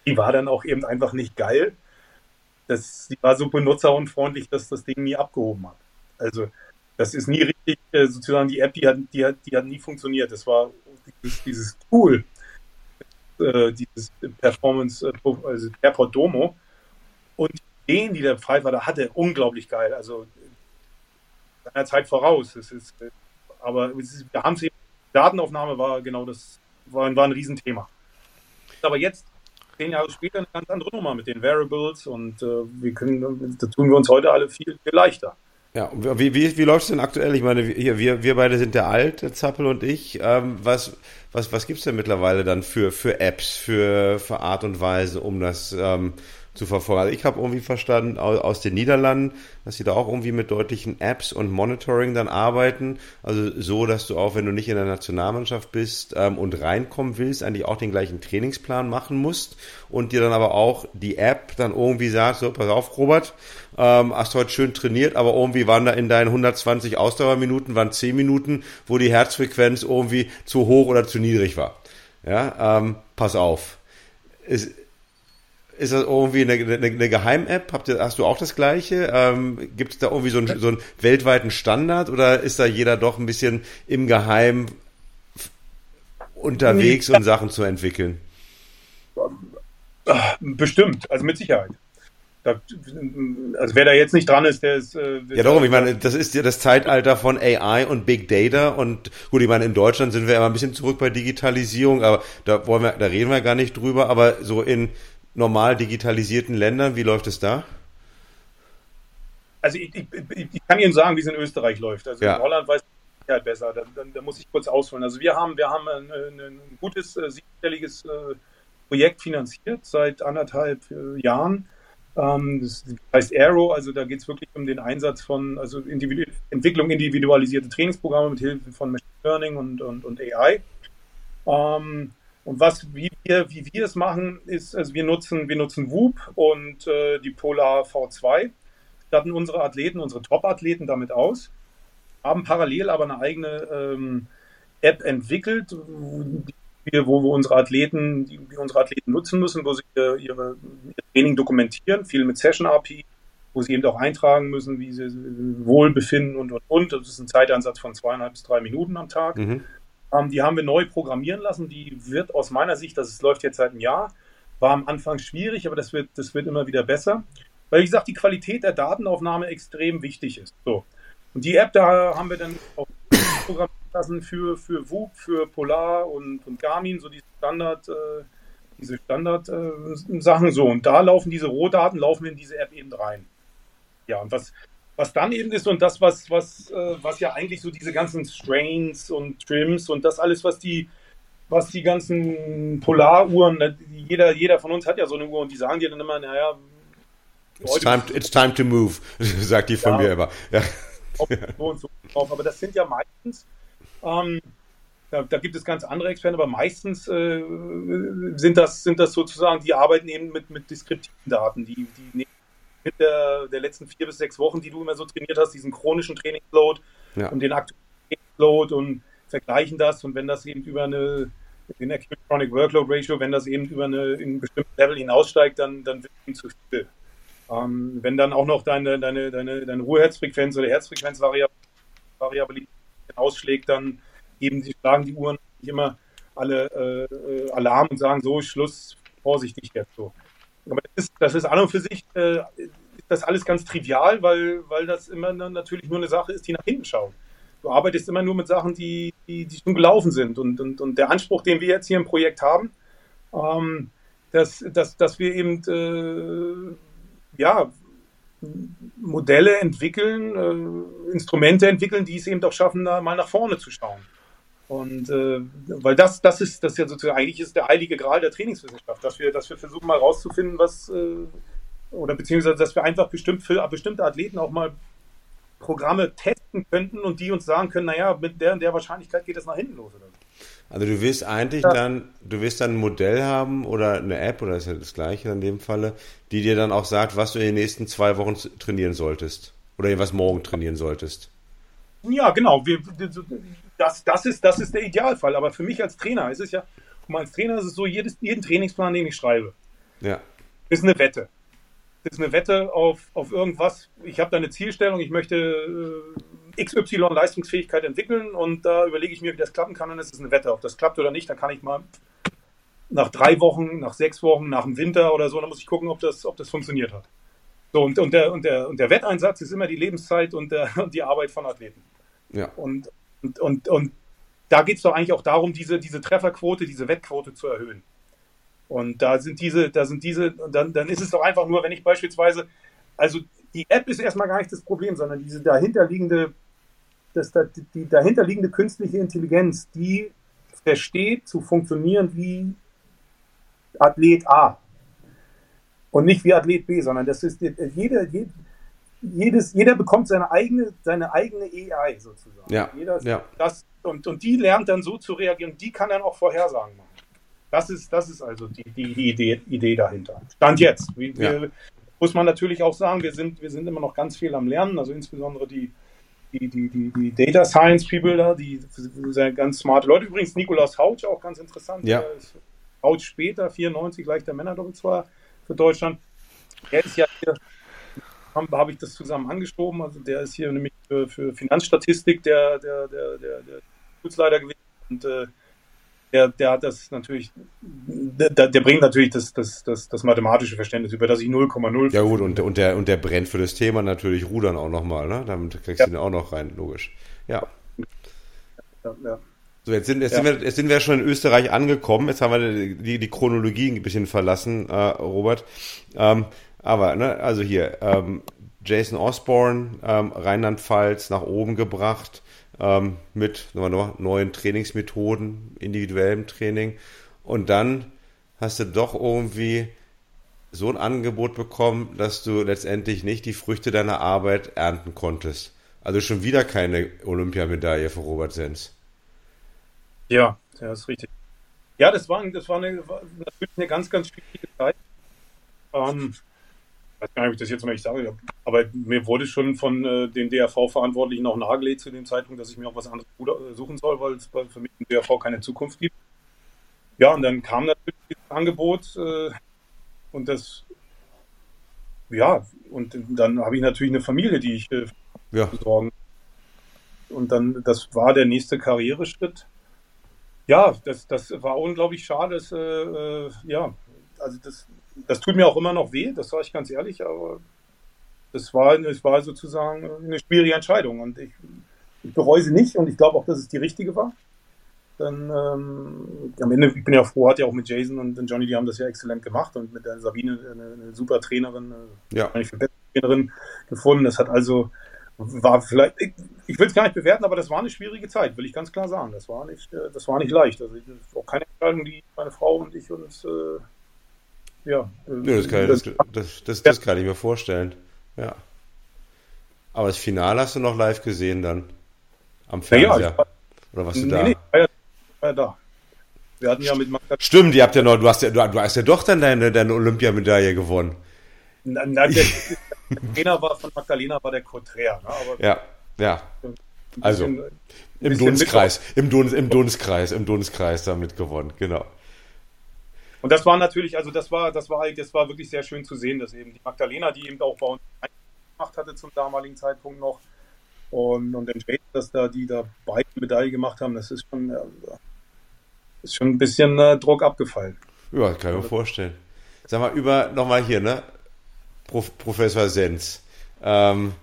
Die war dann auch eben einfach nicht geil. Das, die war so benutzerunfreundlich, dass das Ding nie abgehoben hat. Also, das ist nie richtig, äh, sozusagen die App, die hat, die hat, die hat nie funktioniert. Das war dieses, dieses Tool, äh, dieses Performance, äh, also Perpodomo. Und die Ideen, die der Pfeiffer da hatte, unglaublich geil. Also seiner Zeit voraus. Es ist, aber wir haben sie, Datenaufnahme war genau das, war, war ein Riesenthema. Aber jetzt, zehn Jahre später, eine ganz andere Nummer mit den Variables und äh, wir können, da tun wir uns heute alle viel, viel leichter. Ja, wie, wie, wie läuft es denn aktuell? Ich meine, hier, wir, wir beide sind der Alt, der Zappel und ich. Ähm, was was, was gibt's denn mittlerweile dann für, für Apps, für, für Art und Weise, um das ähm, zu verfolgen. Also ich habe irgendwie verstanden aus, den Niederlanden, dass sie da auch irgendwie mit deutlichen Apps und Monitoring dann arbeiten. Also so, dass du auch, wenn du nicht in der Nationalmannschaft bist ähm, und reinkommen willst, eigentlich auch den gleichen Trainingsplan machen musst und dir dann aber auch die App dann irgendwie sagt, so, pass auf, Robert, ähm, hast heute schön trainiert, aber irgendwie waren da in deinen 120 Ausdauerminuten, waren 10 Minuten, wo die Herzfrequenz irgendwie zu hoch oder zu niedrig war. Ja, ähm, pass auf. Ist, ist das irgendwie eine, eine, eine Geheim-App? hast du auch das Gleiche? Ähm, Gibt es da irgendwie so einen, so einen weltweiten Standard oder ist da jeder doch ein bisschen im Geheim unterwegs, um Sachen zu entwickeln? Bestimmt, also mit Sicherheit. Da, also wer da jetzt nicht dran ist, der ist. Äh, ja, darum, ich meine, das ist ja das Zeitalter von AI und Big Data und gut, ich meine, in Deutschland sind wir immer ein bisschen zurück bei Digitalisierung, aber da wollen wir, da reden wir gar nicht drüber, aber so in normal digitalisierten Ländern? Wie läuft es da? Also ich, ich, ich kann Ihnen sagen, wie es in Österreich läuft. Also ja. in Holland weiß ich halt besser. Da, da, da, muss ich kurz ausholen. Also wir haben, wir haben ein, ein gutes äh, siebenstelliges äh, Projekt finanziert seit anderthalb äh, Jahren. Ähm, das heißt Aero, also da geht es wirklich um den Einsatz von, also Individu Entwicklung individualisierte Trainingsprogramme mit Hilfe von Machine Learning und, und, und AI. Ähm, und was, wie wir, wie wir es machen, ist, also wir nutzen, wir nutzen Whoop und äh, die Polar V2, statten unsere Athleten, unsere Top-Athleten damit aus, haben parallel aber eine eigene ähm, App entwickelt, wo, wo wir unsere Athleten, die, die unsere Athleten nutzen müssen, wo sie ihre, ihre Training dokumentieren, viel mit Session API, wo sie eben auch eintragen müssen, wie sie wohlbefinden und und und. Das ist ein Zeitansatz von zweieinhalb bis drei Minuten am Tag. Mhm. Ähm, die haben wir neu programmieren lassen. Die wird aus meiner Sicht, das läuft jetzt seit einem Jahr, war am Anfang schwierig, aber das wird, das wird immer wieder besser. Weil, wie gesagt, die Qualität der Datenaufnahme extrem wichtig ist. So. Und die App, da haben wir dann auch programmieren lassen für, für WUP, für Polar und, und Garmin, so diese Standard, äh, diese Standard-Sachen. Äh, so, und da laufen diese Rohdaten, laufen in diese App eben rein. Ja, und was, was dann eben ist und das, was, was, äh, was ja eigentlich so diese ganzen Strains und Trims und das alles, was die, was die ganzen Polaruhren, ne, jeder, jeder von uns hat ja so eine Uhr und die sagen dir dann immer, naja, It's time, it's time to move, sagt die von ja, mir immer. Ja. So und so drauf. Aber das sind ja meistens, ähm, da, da, gibt es ganz andere Experten, aber meistens äh, sind, das, sind das sozusagen, die arbeiten eben mit, mit deskriptiven Daten, die, die nehmen mit der, der letzten vier bis sechs Wochen, die du immer so trainiert hast, diesen chronischen Trainingsload ja. und den aktuellen Trainingsload und vergleichen das und wenn das eben über eine den Acute Chronic Workload Ratio, wenn das eben über eine, in bestimmten Level hinaussteigt, dann, dann wird es ihm zu viel. Ähm, wenn dann auch noch deine, deine, deine, deine Ruheherzfrequenz oder Herzfrequenzvariabilität ausschlägt, dann eben die, schlagen die Uhren nicht immer alle äh, Alarm und sagen so, Schluss, vorsichtig jetzt so. Aber das ist, das ist an und für sich äh, das alles ganz trivial, weil, weil das immer natürlich nur eine Sache ist, die nach hinten schaut. Du arbeitest immer nur mit Sachen, die, die, die schon gelaufen sind. Und, und, und der Anspruch, den wir jetzt hier im Projekt haben, ähm, dass, dass, dass wir eben äh, ja, Modelle entwickeln, äh, Instrumente entwickeln, die es eben doch schaffen, da mal nach vorne zu schauen. Und äh, weil das, das ist, das ist ja sozusagen eigentlich ist der heilige Gral der Trainingswissenschaft, dass wir, dass wir versuchen mal rauszufinden, was äh, oder beziehungsweise, dass wir einfach bestimmt für bestimmte Athleten auch mal Programme testen könnten und die uns sagen können, naja, mit der und der Wahrscheinlichkeit geht es nach hinten los. Oder? Also du willst eigentlich ja. dann, du willst dann ein Modell haben oder eine App oder ist ja das gleiche in dem Falle, die dir dann auch sagt, was du in den nächsten zwei Wochen trainieren solltest oder was morgen trainieren solltest. Ja, genau. Wir, das, das, ist, das ist der Idealfall. Aber für mich als Trainer ist es ja, als Trainer ist es so, jedes, jeden Trainingsplan, den ich schreibe, ja. ist eine Wette. Das ist eine Wette auf, auf irgendwas. Ich habe da eine Zielstellung, ich möchte äh, XY Leistungsfähigkeit entwickeln und da überlege ich mir, wie das klappen kann und es ist eine Wette. Ob das klappt oder nicht, dann kann ich mal nach drei Wochen, nach sechs Wochen, nach dem Winter oder so, dann muss ich gucken, ob das, ob das funktioniert hat. So, und, und, der, und, der, und der Wetteinsatz ist immer die Lebenszeit und, der, und die Arbeit von Athleten. Ja. Und, und, und, und da geht es doch eigentlich auch darum, diese, diese Trefferquote, diese Wettquote zu erhöhen. Und da sind diese, da sind diese, dann, dann ist es doch einfach nur, wenn ich beispielsweise, also die App ist erstmal gar nicht das Problem, sondern diese dahinterliegende, das, die dahinterliegende künstliche Intelligenz, die versteht zu funktionieren wie Athlet A und nicht wie Athlet B, sondern das ist jeder, jedes, jeder bekommt seine eigene, seine eigene AI sozusagen. Ja, jeder, ja. Das, und, und die lernt dann so zu reagieren, die kann dann auch Vorhersagen machen. Das ist, das ist also die, die, die Idee, Idee dahinter. Stand jetzt. Wir, ja. muss man natürlich auch sagen, wir sind, wir sind immer noch ganz viel am Lernen, also insbesondere die, die, die, die, die Data Science People da, die sind ganz smarte Leute. Übrigens Nikolaus Hautsch, auch ganz interessant. Ja. Hautsch später, 94, gleich der Männerdoppelzweier für Deutschland. Er ist ja hier, habe hab ich das zusammen angeschoben, also der ist hier nämlich für, für Finanzstatistik der, der, der, der, der Kurzleiter gewesen und äh, der, der hat das natürlich, der, der bringt natürlich das, das, das, das mathematische Verständnis, über das ich 0,0. Ja gut, und, und, der, und der brennt für das Thema natürlich Rudern auch nochmal, ne? Damit kriegst ja. du ihn auch noch rein, logisch. Ja. ja, ja. So, jetzt sind, jetzt, ja. sind wir, jetzt sind wir schon in Österreich angekommen. Jetzt haben wir die, die Chronologie ein bisschen verlassen, äh, Robert. Ähm, aber, ne, also hier, ähm, Jason Osborne, ähm, Rheinland-Pfalz nach oben gebracht ähm, mit neuen Trainingsmethoden, individuellem Training. Und dann hast du doch irgendwie so ein Angebot bekommen, dass du letztendlich nicht die Früchte deiner Arbeit ernten konntest. Also schon wieder keine Olympiamedaille für Robert Sens. Ja, das ist richtig. Ja, das war, das war, eine, war natürlich eine ganz, ganz schwierige Zeit. Ähm, weiß gar nicht, ob ich das jetzt noch nicht sage, aber mir wurde schon von äh, den DRV-Verantwortlichen auch nahegelegt zu dem Zeitpunkt, dass ich mir auch was anderes äh, suchen soll, weil es für mich im DRV keine Zukunft gibt. Ja, und dann kam natürlich das Angebot äh, und das, ja, und dann habe ich natürlich eine Familie, die ich äh, ja. besorgen. Und dann, das war der nächste Karriereschritt. Ja, das, das war unglaublich schade. Dass, äh, äh ja, also das das tut mir auch immer noch weh, das sage ich ganz ehrlich, aber das war, das war sozusagen eine schwierige Entscheidung und ich, ich bereue sie nicht und ich glaube auch, dass es die richtige war. Dann ähm, am Ende, ich bin ja froh, hat ja auch mit Jason und Johnny, die haben das ja exzellent gemacht und mit der Sabine eine, eine super Trainerin, äh, ja. eine Trainerin gefunden. Das hat also war vielleicht, ich, ich will es gar nicht bewerten, aber das war eine schwierige Zeit, will ich ganz klar sagen. Das war nicht, äh, das war nicht leicht. Also das war auch keine Entscheidung, die meine Frau und ich uns äh, ja. Nö, das, kann, das, das, das, das kann ich mir vorstellen. Ja. Aber das Finale hast du noch live gesehen dann? Am Fernseher? Ja, war, Oder warst du nee, da? Nee, war ja, war ja da. Wir hatten ja mit Magdalena Stimmt, ihr habt ja noch, du hast ja, du, du hast ja doch dann deine, deine Olympiamedaille gewonnen. Na, na, der, der Trainer war von Magdalena war der Conträr. Ne? Ja, ja. Also im Dunstkreis, im, Dun, im Dunstkreis, im Dunstkreis damit gewonnen, genau. Und das war natürlich, also das war, das war, das war wirklich sehr schön zu sehen, dass eben die Magdalena, die eben auch bei uns gemacht hatte zum damaligen Zeitpunkt noch, und, und den Jason, dass da die da beide Medaille gemacht haben, das ist schon, ja, ist schon ein bisschen äh, Druck abgefallen. Ja, kann ich mir vorstellen. Sag mal, über, nochmal hier, ne? Prof, Professor Sens, ähm,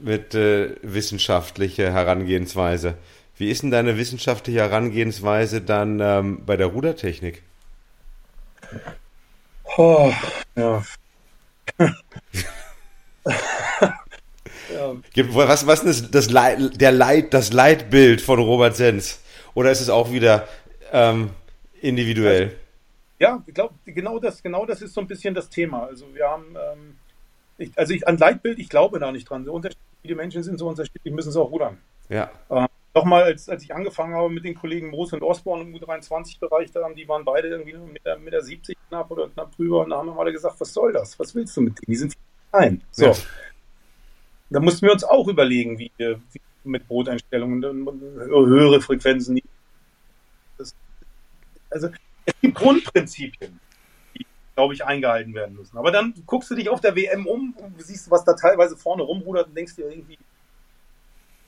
mit äh, wissenschaftlicher Herangehensweise. Wie ist denn deine wissenschaftliche Herangehensweise dann ähm, bei der Rudertechnik? Oh, ja. ja. Was, was ist das, Leit, der Leit, das Leitbild von Robert Sens? Oder ist es auch wieder ähm, individuell? Ja, ich glaube, genau das, genau das ist so ein bisschen das Thema. Also wir haben, ähm, ich, also ich, an Leitbild, ich glaube da nicht dran. So unterschiedlich, die Menschen sind so unterschiedlich, müssen sie auch rudern. Ja. Ähm, Nochmal, als, als ich angefangen habe mit den Kollegen Moos und Osborne im U23-Bereich, da haben, die waren beide irgendwie mit der, mit der 70 knapp oder knapp drüber und da haben wir mal gesagt, was soll das? Was willst du mit denen? Die sind klein. So. Ja. Da mussten wir uns auch überlegen, wie wir mit Broteinstellungen höhere Frequenzen. Das, also es gibt Grundprinzipien, die, glaube ich, eingehalten werden müssen. Aber dann guckst du dich auf der WM um und siehst, was da teilweise vorne rumrudert und denkst dir irgendwie,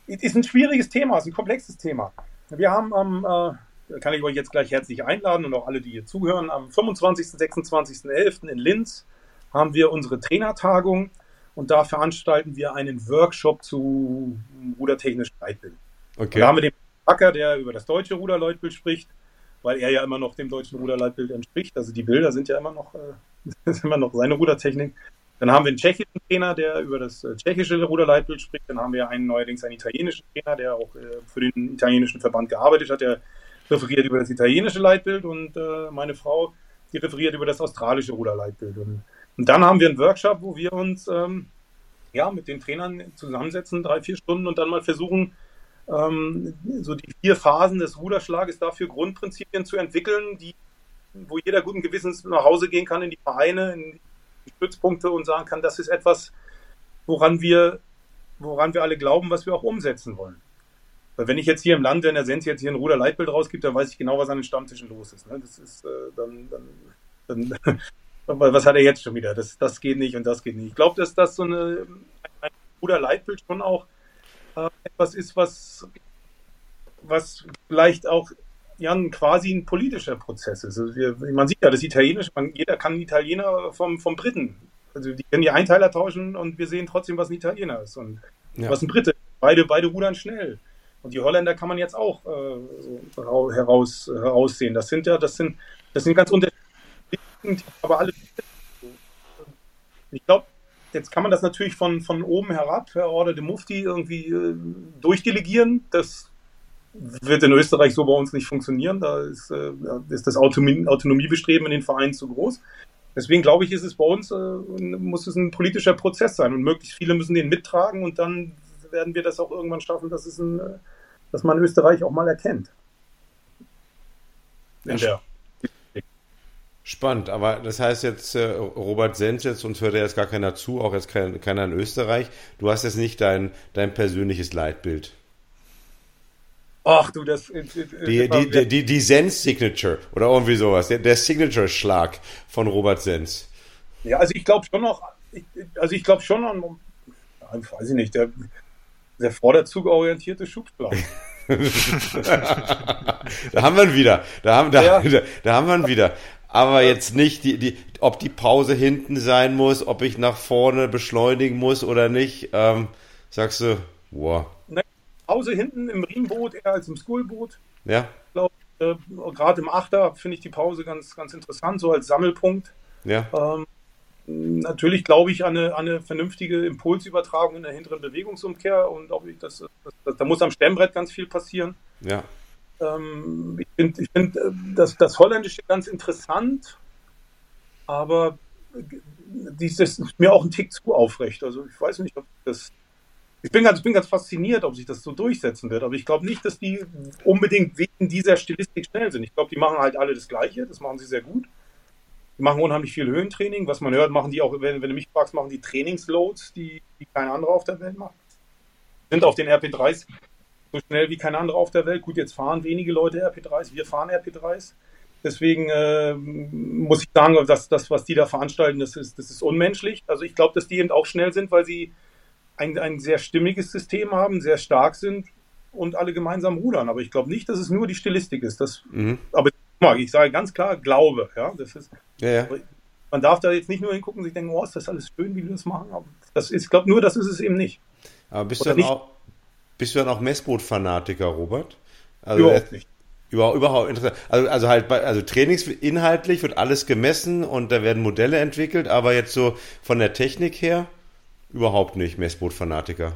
ist ein schwieriges Thema, ist ein komplexes Thema. Wir haben am, äh, kann ich euch jetzt gleich herzlich einladen und auch alle, die hier zuhören, am 25., 26., 11. in Linz haben wir unsere Trainertagung und da veranstalten wir einen Workshop zu rudertechnischem Leitbild. Okay. da haben wir den Acker, der über das deutsche Ruderleitbild spricht, weil er ja immer noch dem deutschen Ruderleitbild entspricht. Also die Bilder sind ja immer noch, äh, immer noch seine Rudertechnik. Dann haben wir einen tschechischen Trainer, der über das äh, tschechische Ruderleitbild spricht. Dann haben wir einen neuerdings einen italienischen Trainer, der auch äh, für den italienischen Verband gearbeitet hat. Der referiert über das italienische Leitbild und äh, meine Frau, die referiert über das australische Ruderleitbild. Und, dann haben wir einen Workshop, wo wir uns ähm, ja, mit den Trainern zusammensetzen, drei, vier Stunden und dann mal versuchen, ähm, so die vier Phasen des Ruderschlages dafür Grundprinzipien zu entwickeln, die, wo jeder guten Gewissens nach Hause gehen kann in die Vereine, in Stützpunkte und sagen kann, das ist etwas, woran wir, woran wir alle glauben, was wir auch umsetzen wollen. Weil wenn ich jetzt hier im Land, wenn der Sens jetzt hier ein Ruderleitbild rausgibt, dann weiß ich genau, was an den Stammtischen los ist. Ne? Das ist äh, dann, dann, dann was hat er jetzt schon wieder? Das, das geht nicht und das geht nicht. Ich glaube, dass das so eine, ein Ruderleitbild schon auch äh, etwas ist, was, was vielleicht auch ja, quasi ein politischer Prozess ist. Also wir, man sieht ja das Italienische, man, jeder kann Italiener vom, vom Briten. Also die können die Einteiler tauschen und wir sehen trotzdem, was ein Italiener ist und ja. was ein Brite. Beide, beide rudern schnell. Und die Holländer kann man jetzt auch äh, so heraus, heraussehen. Das sind ja, das sind, das sind ganz unterschiedliche, aber alle. Ich glaube, jetzt kann man das natürlich von, von oben herab, Herr Order de Mufti, irgendwie äh, durchdelegieren. Das wird in Österreich so bei uns nicht funktionieren. Da ist, äh, ist das Autonomie, Autonomiebestreben in den Vereinen zu groß. Deswegen glaube ich, ist es bei uns, äh, muss es ein politischer Prozess sein und möglichst viele müssen den mittragen und dann werden wir das auch irgendwann schaffen, dass, es ein, äh, dass man Österreich auch mal erkennt. In der Spannend, aber das heißt jetzt, äh, Robert Sens jetzt, uns hört ja jetzt gar keiner zu, auch jetzt kein, keiner in Österreich. Du hast jetzt nicht dein, dein persönliches Leitbild. Ach du, das. Äh, äh, die, die, die, die, die Sens-Signature oder irgendwie sowas, der, der Signature-Schlag von Robert Sens. Ja, also ich glaube schon noch, also ich glaube schon an, weiß ich nicht, der, der vorderzugorientierte Schubschlag. da haben wir ihn wieder. Da haben, da, ja. da, da haben wir ihn wieder. Aber jetzt nicht, die, die, ob die Pause hinten sein muss, ob ich nach vorne beschleunigen muss oder nicht. Ähm, sagst du, wow. Pause hinten im Riemboot eher als im Schoolboot. Ja. Äh, Gerade im Achter finde ich die Pause ganz, ganz interessant, so als Sammelpunkt. Ja. Ähm, natürlich glaube ich an eine, an eine, vernünftige Impulsübertragung in der hinteren Bewegungsumkehr und auch das, das, das, da muss am Stemmbrett ganz viel passieren. Ja. Ähm, ich finde ich find, äh, das, das Holländische ganz interessant, aber dies ist mir auch ein Tick zu aufrecht. Also ich weiß nicht, ob das ich bin ganz, bin ganz fasziniert, ob sich das so durchsetzen wird. Aber ich glaube nicht, dass die unbedingt wegen dieser Stilistik schnell sind. Ich glaube, die machen halt alle das Gleiche. Das machen sie sehr gut. Die machen unheimlich viel Höhentraining. Was man hört, machen die auch, wenn, wenn du mich fragst, machen die Trainingsloads, die, die kein anderer auf der Welt macht. Sind auf den RP3s so schnell wie kein anderer auf der Welt. Gut, jetzt fahren wenige Leute RP3s. Wir fahren RP3s. Deswegen äh, muss ich sagen, dass das, was die da veranstalten, das ist, das ist unmenschlich. Also ich glaube, dass die eben auch schnell sind, weil sie ein, ein sehr stimmiges System haben, sehr stark sind und alle gemeinsam rudern. Aber ich glaube nicht, dass es nur die Stilistik ist. Das, mhm. Aber ich sage ganz klar, Glaube. Ja, das ist, ja, ja. man darf da jetzt nicht nur hingucken und sich denken, oh, ist das alles schön, wie die das machen. Aber das ist, ich glaube, nur das ist es eben nicht. Aber bist, du dann, auch, bist du dann auch Messboot-Fanatiker, Robert? Also überhaupt nicht. Überhaupt, überhaupt interessant. Also, also halt bei, also trainingsinhaltlich wird alles gemessen und da werden Modelle entwickelt, aber jetzt so von der Technik her überhaupt nicht Messboot-Fanatiker.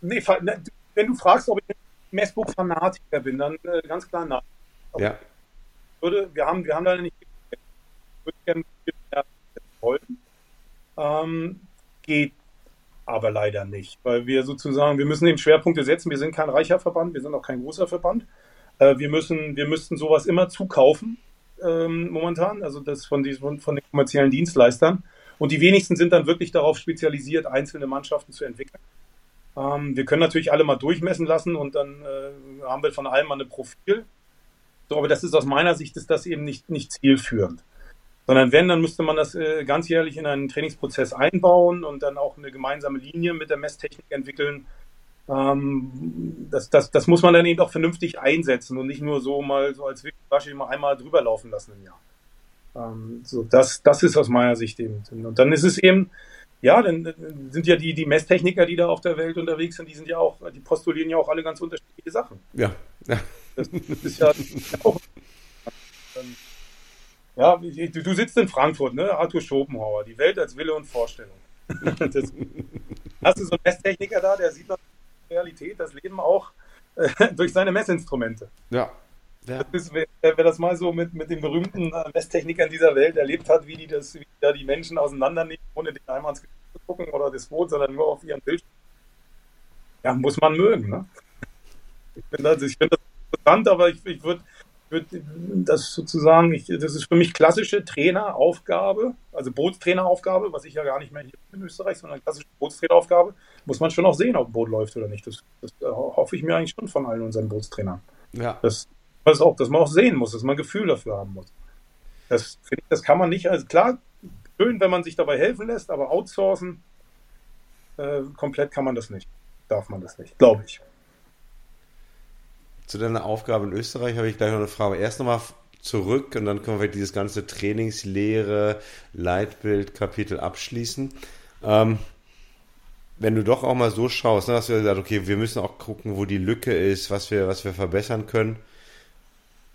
Nee, ne, wenn du fragst, ob ich Messboot-Fanatiker bin, dann äh, ganz klar nein. Ja. Würde, wir, haben, wir haben leider nicht würde gerne mehr wollen. Ähm, geht aber leider nicht, weil wir sozusagen, wir müssen eben Schwerpunkte setzen. Wir sind kein reicher Verband, wir sind auch kein großer Verband. Äh, wir müssen, wir müssten sowas immer zukaufen ähm, momentan, also das von, diesen, von den kommerziellen Dienstleistern. Und die wenigsten sind dann wirklich darauf spezialisiert, einzelne Mannschaften zu entwickeln. Ähm, wir können natürlich alle mal durchmessen lassen und dann äh, haben wir von allem mal ein Profil. So, aber das ist aus meiner Sicht ist das eben nicht, nicht zielführend. Sondern wenn, dann müsste man das äh, ganzjährlich in einen Trainingsprozess einbauen und dann auch eine gemeinsame Linie mit der Messtechnik entwickeln. Ähm, das, das, das muss man dann eben auch vernünftig einsetzen und nicht nur so mal so als Wasche mal einmal drüber laufen lassen im Jahr. Ähm, so, das, das ist aus meiner Sicht eben. Und dann ist es eben, ja, dann sind ja die, die Messtechniker, die da auf der Welt unterwegs sind, die sind ja auch, die postulieren ja auch alle ganz unterschiedliche Sachen. Ja. ja. Das, ist ja auch. Ja, du, du sitzt in Frankfurt, ne? Arthur Schopenhauer, die Welt als Wille und Vorstellung. das, hast du so einen Messtechniker da, der sieht die Realität, das Leben auch äh, durch seine Messinstrumente. Ja. Ja. Ist, wer, wer, das mal so mit, mit den berühmten äh, Messtechnikern dieser Welt erlebt hat, wie die das, wie da die Menschen auseinandernehmen, ohne den einmal ins Gesicht zu gucken oder das Boot, sondern nur auf ihren Bildschirm. Ja, muss man mögen, ne? Ich finde das, find das interessant, aber ich, ich würde das sozusagen, ich, das ist für mich klassische Traineraufgabe, also Bootstraineraufgabe, was ich ja gar nicht mehr hier in Österreich, sondern klassische Bootstraineraufgabe, muss man schon auch sehen, ob ein Boot läuft oder nicht. Das, das hoffe ich mir eigentlich schon von allen unseren Bootstrainern. Ja. Das, das auch, dass man auch sehen muss, dass man ein Gefühl dafür haben muss. Das, ich, das kann man nicht, also klar, schön, wenn man sich dabei helfen lässt, aber outsourcen, äh, komplett kann man das nicht. Darf man das nicht, glaube ich zu deiner Aufgabe in Österreich habe ich gleich noch eine Frage. Erst nochmal zurück und dann können wir dieses ganze Trainingslehre, Leitbild, Kapitel abschließen. Ähm, wenn du doch auch mal so schaust, ne, dass du gesagt okay, wir müssen auch gucken, wo die Lücke ist, was wir, was wir verbessern können.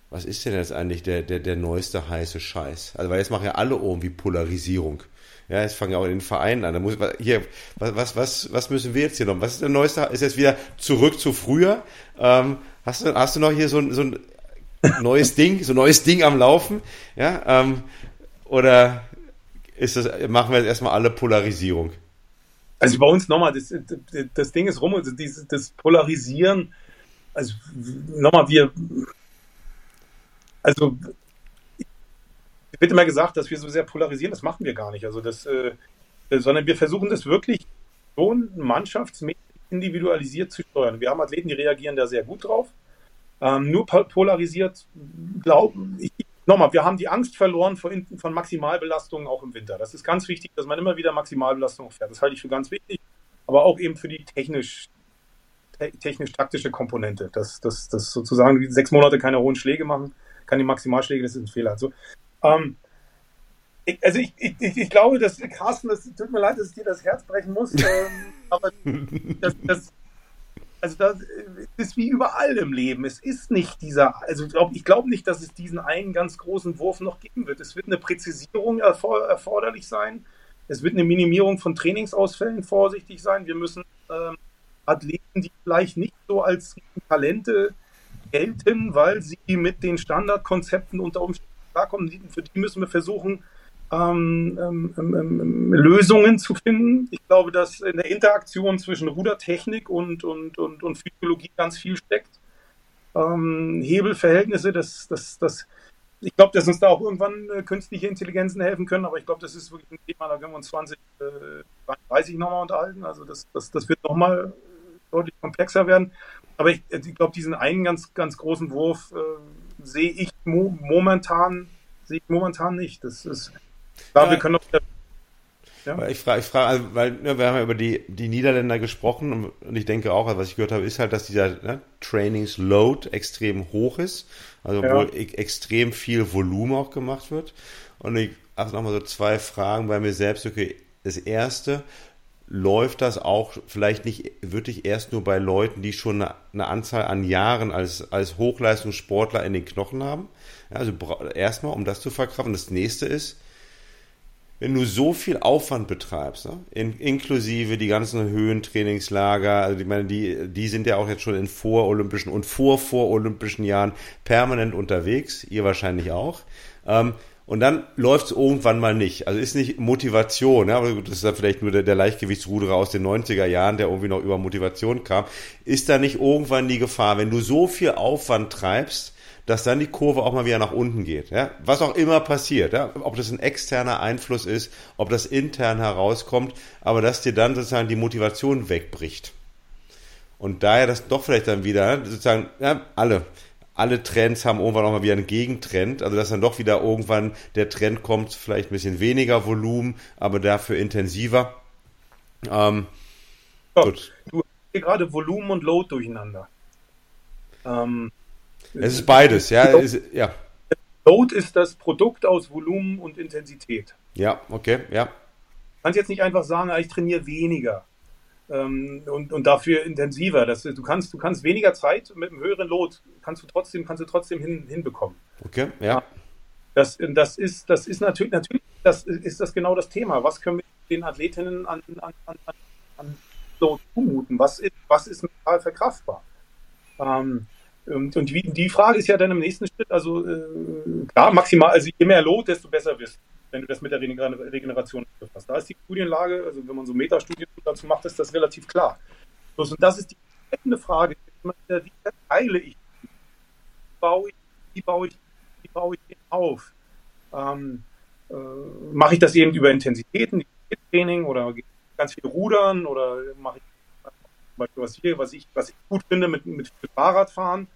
Was ist denn jetzt eigentlich der, der, der neueste heiße Scheiß? Also, weil jetzt machen ja alle irgendwie Polarisierung. Ja, jetzt fangen ja auch in den Vereinen an. Da muss, hier, was, was, was müssen wir jetzt hier noch? Was ist der neueste? Ist jetzt wieder zurück zu früher? Ähm, Hast du, hast du noch hier so, ein, so ein neues Ding, so ein neues Ding am Laufen? Ja, ähm, oder ist das, machen wir jetzt erstmal alle Polarisierung? Also bei uns nochmal, das, das Ding ist rum, also dieses, das Polarisieren, also nochmal, wir, also wird immer gesagt, dass wir so sehr polarisieren, das machen wir gar nicht. Also das, äh, sondern wir versuchen das wirklich schon mannschaftsmäßig individualisiert zu steuern. Wir haben Athleten, die reagieren da sehr gut drauf. Ähm, nur polarisiert, glauben, ich, nochmal, wir haben die Angst verloren vor, von Maximalbelastungen auch im Winter. Das ist ganz wichtig, dass man immer wieder Maximalbelastung fährt. Das halte ich für ganz wichtig, aber auch eben für die technisch, technisch-taktische Komponente. Dass, dass, dass sozusagen sechs Monate keine hohen Schläge machen, keine Maximalschläge, das ist ein Fehler. Also, ähm, ich, also ich, ich, ich, glaube, dass Carsten, das tut mir leid, dass ich dir das Herz brechen muss, ähm, aber das, das, also das ist wie überall im Leben. Es ist nicht dieser, also ich glaube nicht, dass es diesen einen ganz großen Wurf noch geben wird. Es wird eine Präzisierung erforderlich sein. Es wird eine Minimierung von Trainingsausfällen vorsichtig sein. Wir müssen ähm, Athleten, die vielleicht nicht so als Talente gelten, weil sie mit den Standardkonzepten unter Umständen klarkommen, für die müssen wir versuchen, ähm ähm, ähm, ähm, Lösungen zu finden. Ich glaube, dass in der Interaktion zwischen Rudertechnik und, und, und, und Physiologie ganz viel steckt. Ähm, Hebelverhältnisse, das, das, das, ich glaube, dass uns da auch irgendwann äh, künstliche Intelligenzen helfen können, aber ich glaube, das ist wirklich ein Thema, da können wir uns 20, äh, 30 nochmal unterhalten. Also das, das, das wird nochmal deutlich komplexer werden. Aber ich, ich glaube, diesen einen ganz, ganz großen Wurf äh, sehe ich mo momentan, sehe ich momentan nicht. Das ist Klar, ja. wir können auch ja. Ich frage, ich frage, also, weil ne, wir haben ja über die, die Niederländer gesprochen und, und ich denke auch, was ich gehört habe, ist halt, dass dieser ne, Trainingsload extrem hoch ist, also ja. wo e extrem viel Volumen auch gemacht wird. Und ich also nochmal so zwei Fragen bei mir selbst. Okay, das erste, läuft das auch vielleicht nicht wirklich erst nur bei Leuten, die schon eine, Anzahl an Jahren als, als Hochleistungssportler in den Knochen haben? Also erstmal, um das zu verkraften. Das nächste ist, wenn du so viel Aufwand betreibst, ne? In, inklusive die ganzen Höhentrainingslager, also ich meine, die, die sind ja auch jetzt schon in vorolympischen und vor vorolympischen Jahren permanent unterwegs, ihr wahrscheinlich auch. Ähm, und dann läuft es irgendwann mal nicht. Also ist nicht Motivation, ja, aber das ist ja vielleicht nur der, der Leichtgewichtsruderer aus den 90er Jahren, der irgendwie noch über Motivation kam. Ist da nicht irgendwann die Gefahr, wenn du so viel Aufwand treibst, dass dann die Kurve auch mal wieder nach unten geht. Ja? Was auch immer passiert, ja? ob das ein externer Einfluss ist, ob das intern herauskommt, aber dass dir dann sozusagen die Motivation wegbricht. Und daher das doch vielleicht dann wieder, sozusagen, ja, alle, alle Trends haben irgendwann auch mal wieder einen Gegentrend. Also dass dann doch wieder irgendwann der Trend kommt, vielleicht ein bisschen weniger Volumen, aber dafür intensiver. Ähm, ja, gut. Du hast hier gerade Volumen und Load durcheinander. Ähm, es ist beides, ja. Load, ist, ja. Load ist das Produkt aus Volumen und Intensität. Ja, okay, ja. Du kannst jetzt nicht einfach sagen, ich trainiere weniger ähm, und, und dafür intensiver. Das, du, kannst, du kannst weniger Zeit mit einem höheren Load, kannst du trotzdem, kannst du trotzdem hin, hinbekommen. Okay, ja. Das, das, ist, das ist natürlich, natürlich das ist das genau das Thema. Was können wir den Athletinnen an, an, an, an Load zumuten? Was ist, was ist mental verkraftbar? Ähm, und, und die, die, Frage ist ja dann im nächsten Schritt, also äh, klar, maximal, also je mehr Load, desto besser wirst du wenn du das mit der Regeneration befasst. Da ist die Studienlage, also wenn man so Metastudien dazu macht, ist das relativ klar. und das ist die entscheidende Frage, wie verteile ich, wie baue ich, wie baue ich, wie baue ich den auf? Ähm, äh, mache ich das eben über Intensitäten, Training oder ganz viel Rudern oder mache ich zum Beispiel was hier, was ich, was ich gut finde mit, mit Fahrradfahren?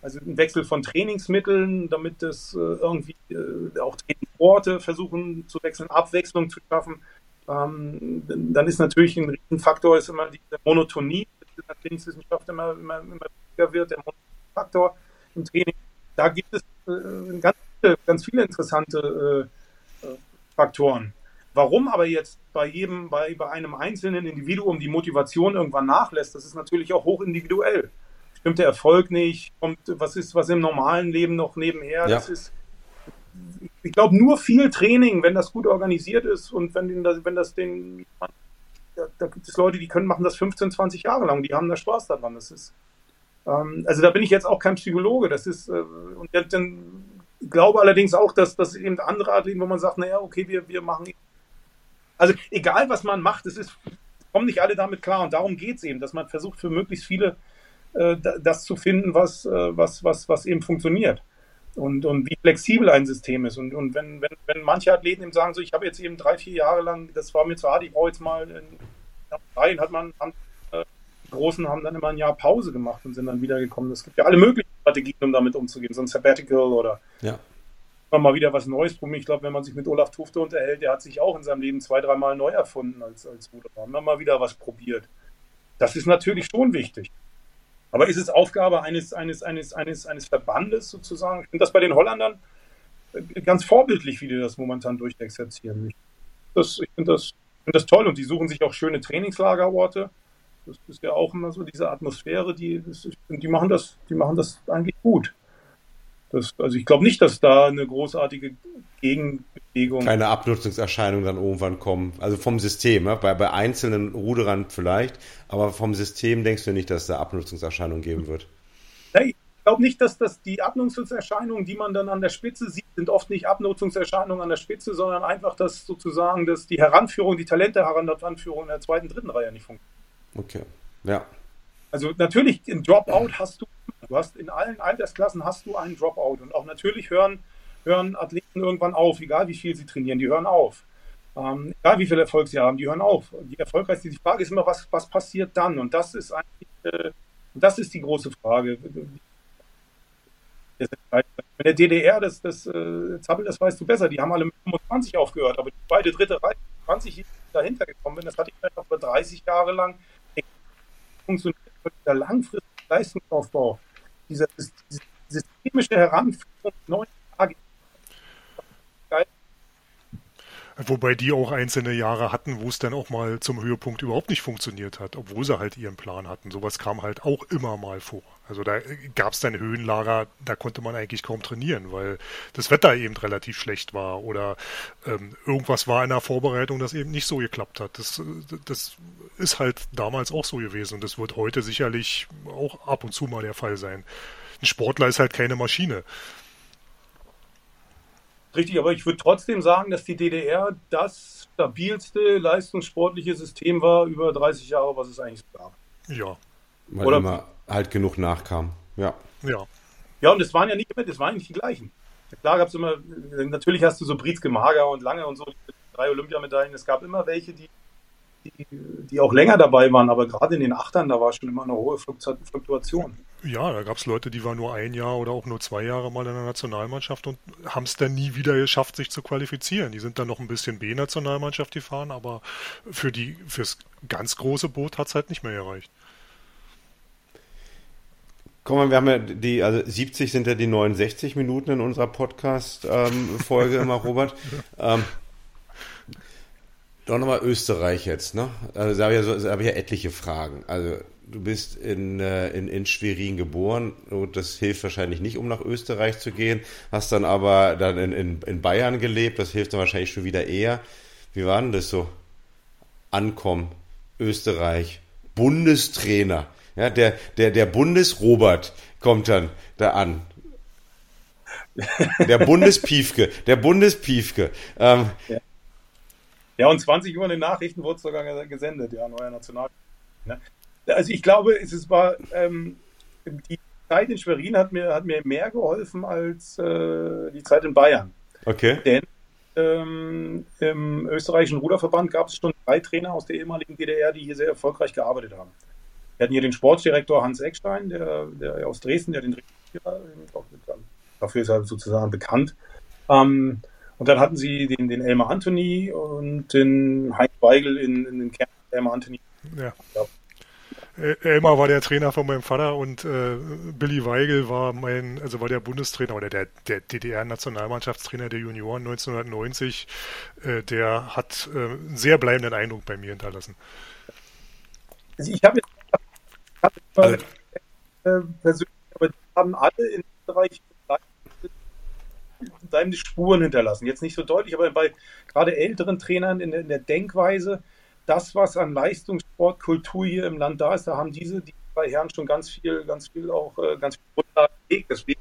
Also ein Wechsel von Trainingsmitteln, damit das äh, irgendwie äh, auch Trainingsorte versuchen zu wechseln, Abwechslung zu schaffen. Ähm, dann ist natürlich ein Riesenfaktor ist immer die Monotonie, das in der Trainingswissenschaft immer, immer, immer wichtiger wird, der Faktor im Training. Da gibt es äh, ganz, viele, ganz viele interessante äh, Faktoren. Warum aber jetzt bei jedem, bei, bei einem einzelnen Individuum die Motivation irgendwann nachlässt, das ist natürlich auch hoch individuell stimmt der Erfolg nicht, kommt, was ist, was im normalen Leben noch nebenher, ja. das ist, ich glaube, nur viel Training, wenn das gut organisiert ist und wenn, das, wenn das den, da, da, gibt es Leute, die können machen das 15, 20 Jahre lang, die haben da Spaß daran, das ist, also da bin ich jetzt auch kein Psychologe, das ist, äh, und dann glaube allerdings auch, dass, dass eben andere Athleten, wo man sagt, naja, okay, wir, wir machen, also egal was man macht, es ist, kommen nicht alle damit klar und darum geht es eben, dass man versucht, für möglichst viele äh, das zu finden, was, äh, was, was, was eben funktioniert. Und, und wie flexibel ein System ist. Und, und wenn, wenn, wenn manche Athleten eben sagen, so ich habe jetzt eben drei, vier Jahre lang, das war mir zu hart, ich brauche jetzt mal in, hat man, haben, äh, Großen haben dann immer ein Jahr Pause gemacht und sind dann wiedergekommen. Es gibt ja alle möglichen Strategien, um damit umzugehen, so ein Sabbatical oder ja. mal wieder was Neues probieren. Ich glaube, wenn man sich mit Olaf Tufte unterhält, der hat sich auch in seinem Leben zwei, dreimal neu erfunden als, als Ruderer. Haben mal wieder was probiert. Das ist natürlich schon wichtig. Aber ist es Aufgabe eines, eines, eines, eines, eines Verbandes sozusagen? Ich finde das bei den Holländern äh, ganz vorbildlich, wie die das momentan durchexerzieren. Das, ich finde das, find das toll und die suchen sich auch schöne Trainingslagerorte. Das ist ja auch immer so diese Atmosphäre, die, das, die, machen, das, die machen das eigentlich gut. Das, also ich glaube nicht, dass da eine großartige Gegenbewegung. Keine Abnutzungserscheinungen dann irgendwann kommen. Also vom System, ja? bei, bei einzelnen Ruderern vielleicht, aber vom System denkst du nicht, dass da Abnutzungserscheinungen geben wird? Nee, ich glaube nicht, dass das die Abnutzungserscheinungen, die man dann an der Spitze sieht, sind oft nicht Abnutzungserscheinungen an der Spitze, sondern einfach, dass sozusagen dass die Heranführung, die Talente Heranführung in der zweiten, dritten Reihe nicht funktioniert. Okay, ja. Also natürlich, im Dropout hast du, du hast in allen Altersklassen hast du einen Dropout und auch natürlich hören hören Athleten irgendwann auf, egal wie viel sie trainieren, die hören auf. Ähm, egal wie viel Erfolg sie haben, die hören auf. Die erfolgreichste die Frage ist immer, was, was passiert dann? Und das ist eigentlich, äh, das ist die große Frage. Wenn der DDR das, das äh, Zappel, das weißt du besser, die haben alle mit 25 aufgehört, aber die zweite, dritte Reihe, 20 dahinter gekommen bin, das hatte ich einfach über 30 Jahre lang funktioniert, der langfristige Leistungsaufbau, dieser, diese systemische Heranführung neuen Wobei die auch einzelne Jahre hatten, wo es dann auch mal zum Höhepunkt überhaupt nicht funktioniert hat, obwohl sie halt ihren Plan hatten. Sowas kam halt auch immer mal vor. Also da gab es dann Höhenlager, da konnte man eigentlich kaum trainieren, weil das Wetter eben relativ schlecht war oder ähm, irgendwas war in der Vorbereitung, das eben nicht so geklappt hat. Das, das ist halt damals auch so gewesen und das wird heute sicherlich auch ab und zu mal der Fall sein. Ein Sportler ist halt keine Maschine. Richtig, aber ich würde trotzdem sagen, dass die DDR das stabilste leistungssportliche System war über 30 Jahre, was es eigentlich gab. Ja. Weil Oder immer halt genug nachkam. Ja. Ja. Ja, und es waren ja nicht immer, das waren nicht die gleichen. Klar gab es immer, natürlich hast du so Britzke Mager und Lange und so, drei Olympiamedaillen. Es gab immer welche, die die, die auch länger dabei waren, aber gerade in den Achtern, da war schon immer eine hohe Fluktuation. Ja, da gab es Leute, die waren nur ein Jahr oder auch nur zwei Jahre mal in der Nationalmannschaft und haben es dann nie wieder geschafft, sich zu qualifizieren. Die sind dann noch ein bisschen B-Nationalmannschaft gefahren, aber für die fürs ganz große Boot hat es halt nicht mehr gereicht. Guck mal, wir haben ja die, also 70 sind ja die 69 Minuten in unserer Podcast-Folge ähm, immer, Robert. Ähm, doch nochmal Österreich jetzt, ne? Also da habe ich, ja so, hab ich ja etliche Fragen. Also du bist in, äh, in, in Schwerin geboren und das hilft wahrscheinlich nicht, um nach Österreich zu gehen. Hast dann aber dann in, in, in Bayern gelebt, das hilft dann wahrscheinlich schon wieder eher. Wie war denn das so? Ankommen, Österreich, Bundestrainer. Ja, der, der, der Bundesrobert kommt dann da an. Der Bundespiefke, der Bundespiefke. Ähm, ja. Ja, und 20 Uhr in den Nachrichten wurde es sogar gesendet, ja, neuer National. Ne? Also ich glaube, es war ähm, die Zeit in Schwerin hat mir, hat mir mehr geholfen als äh, die Zeit in Bayern. Okay. Denn ähm, im österreichischen Ruderverband gab es schon drei Trainer aus der ehemaligen DDR, die hier sehr erfolgreich gearbeitet haben. Wir hatten hier den Sportdirektor Hans Eckstein, der, der aus Dresden, der den dafür ist er sozusagen bekannt. Ähm, und dann hatten sie den, den Elmar Anthony und den Heinz Weigel in, in den Kern Elmar Anthony. Ja. ja. Elmar war der Trainer von meinem Vater und äh, Billy Weigel war mein, also war der Bundestrainer oder der, der DDR-Nationalmannschaftstrainer der Junioren 1990. Äh, der hat äh, einen sehr bleibenden Eindruck bei mir hinterlassen. Also ich habe hab, also, äh, persönlich, aber die haben alle in Österreich seine Spuren hinterlassen. Jetzt nicht so deutlich, aber bei gerade älteren Trainern in der, in der Denkweise, das, was an Leistungssportkultur hier im Land da ist, da haben diese die zwei Herren schon ganz viel, ganz viel auch äh, ganz viel Grundlage gelegt. Deswegen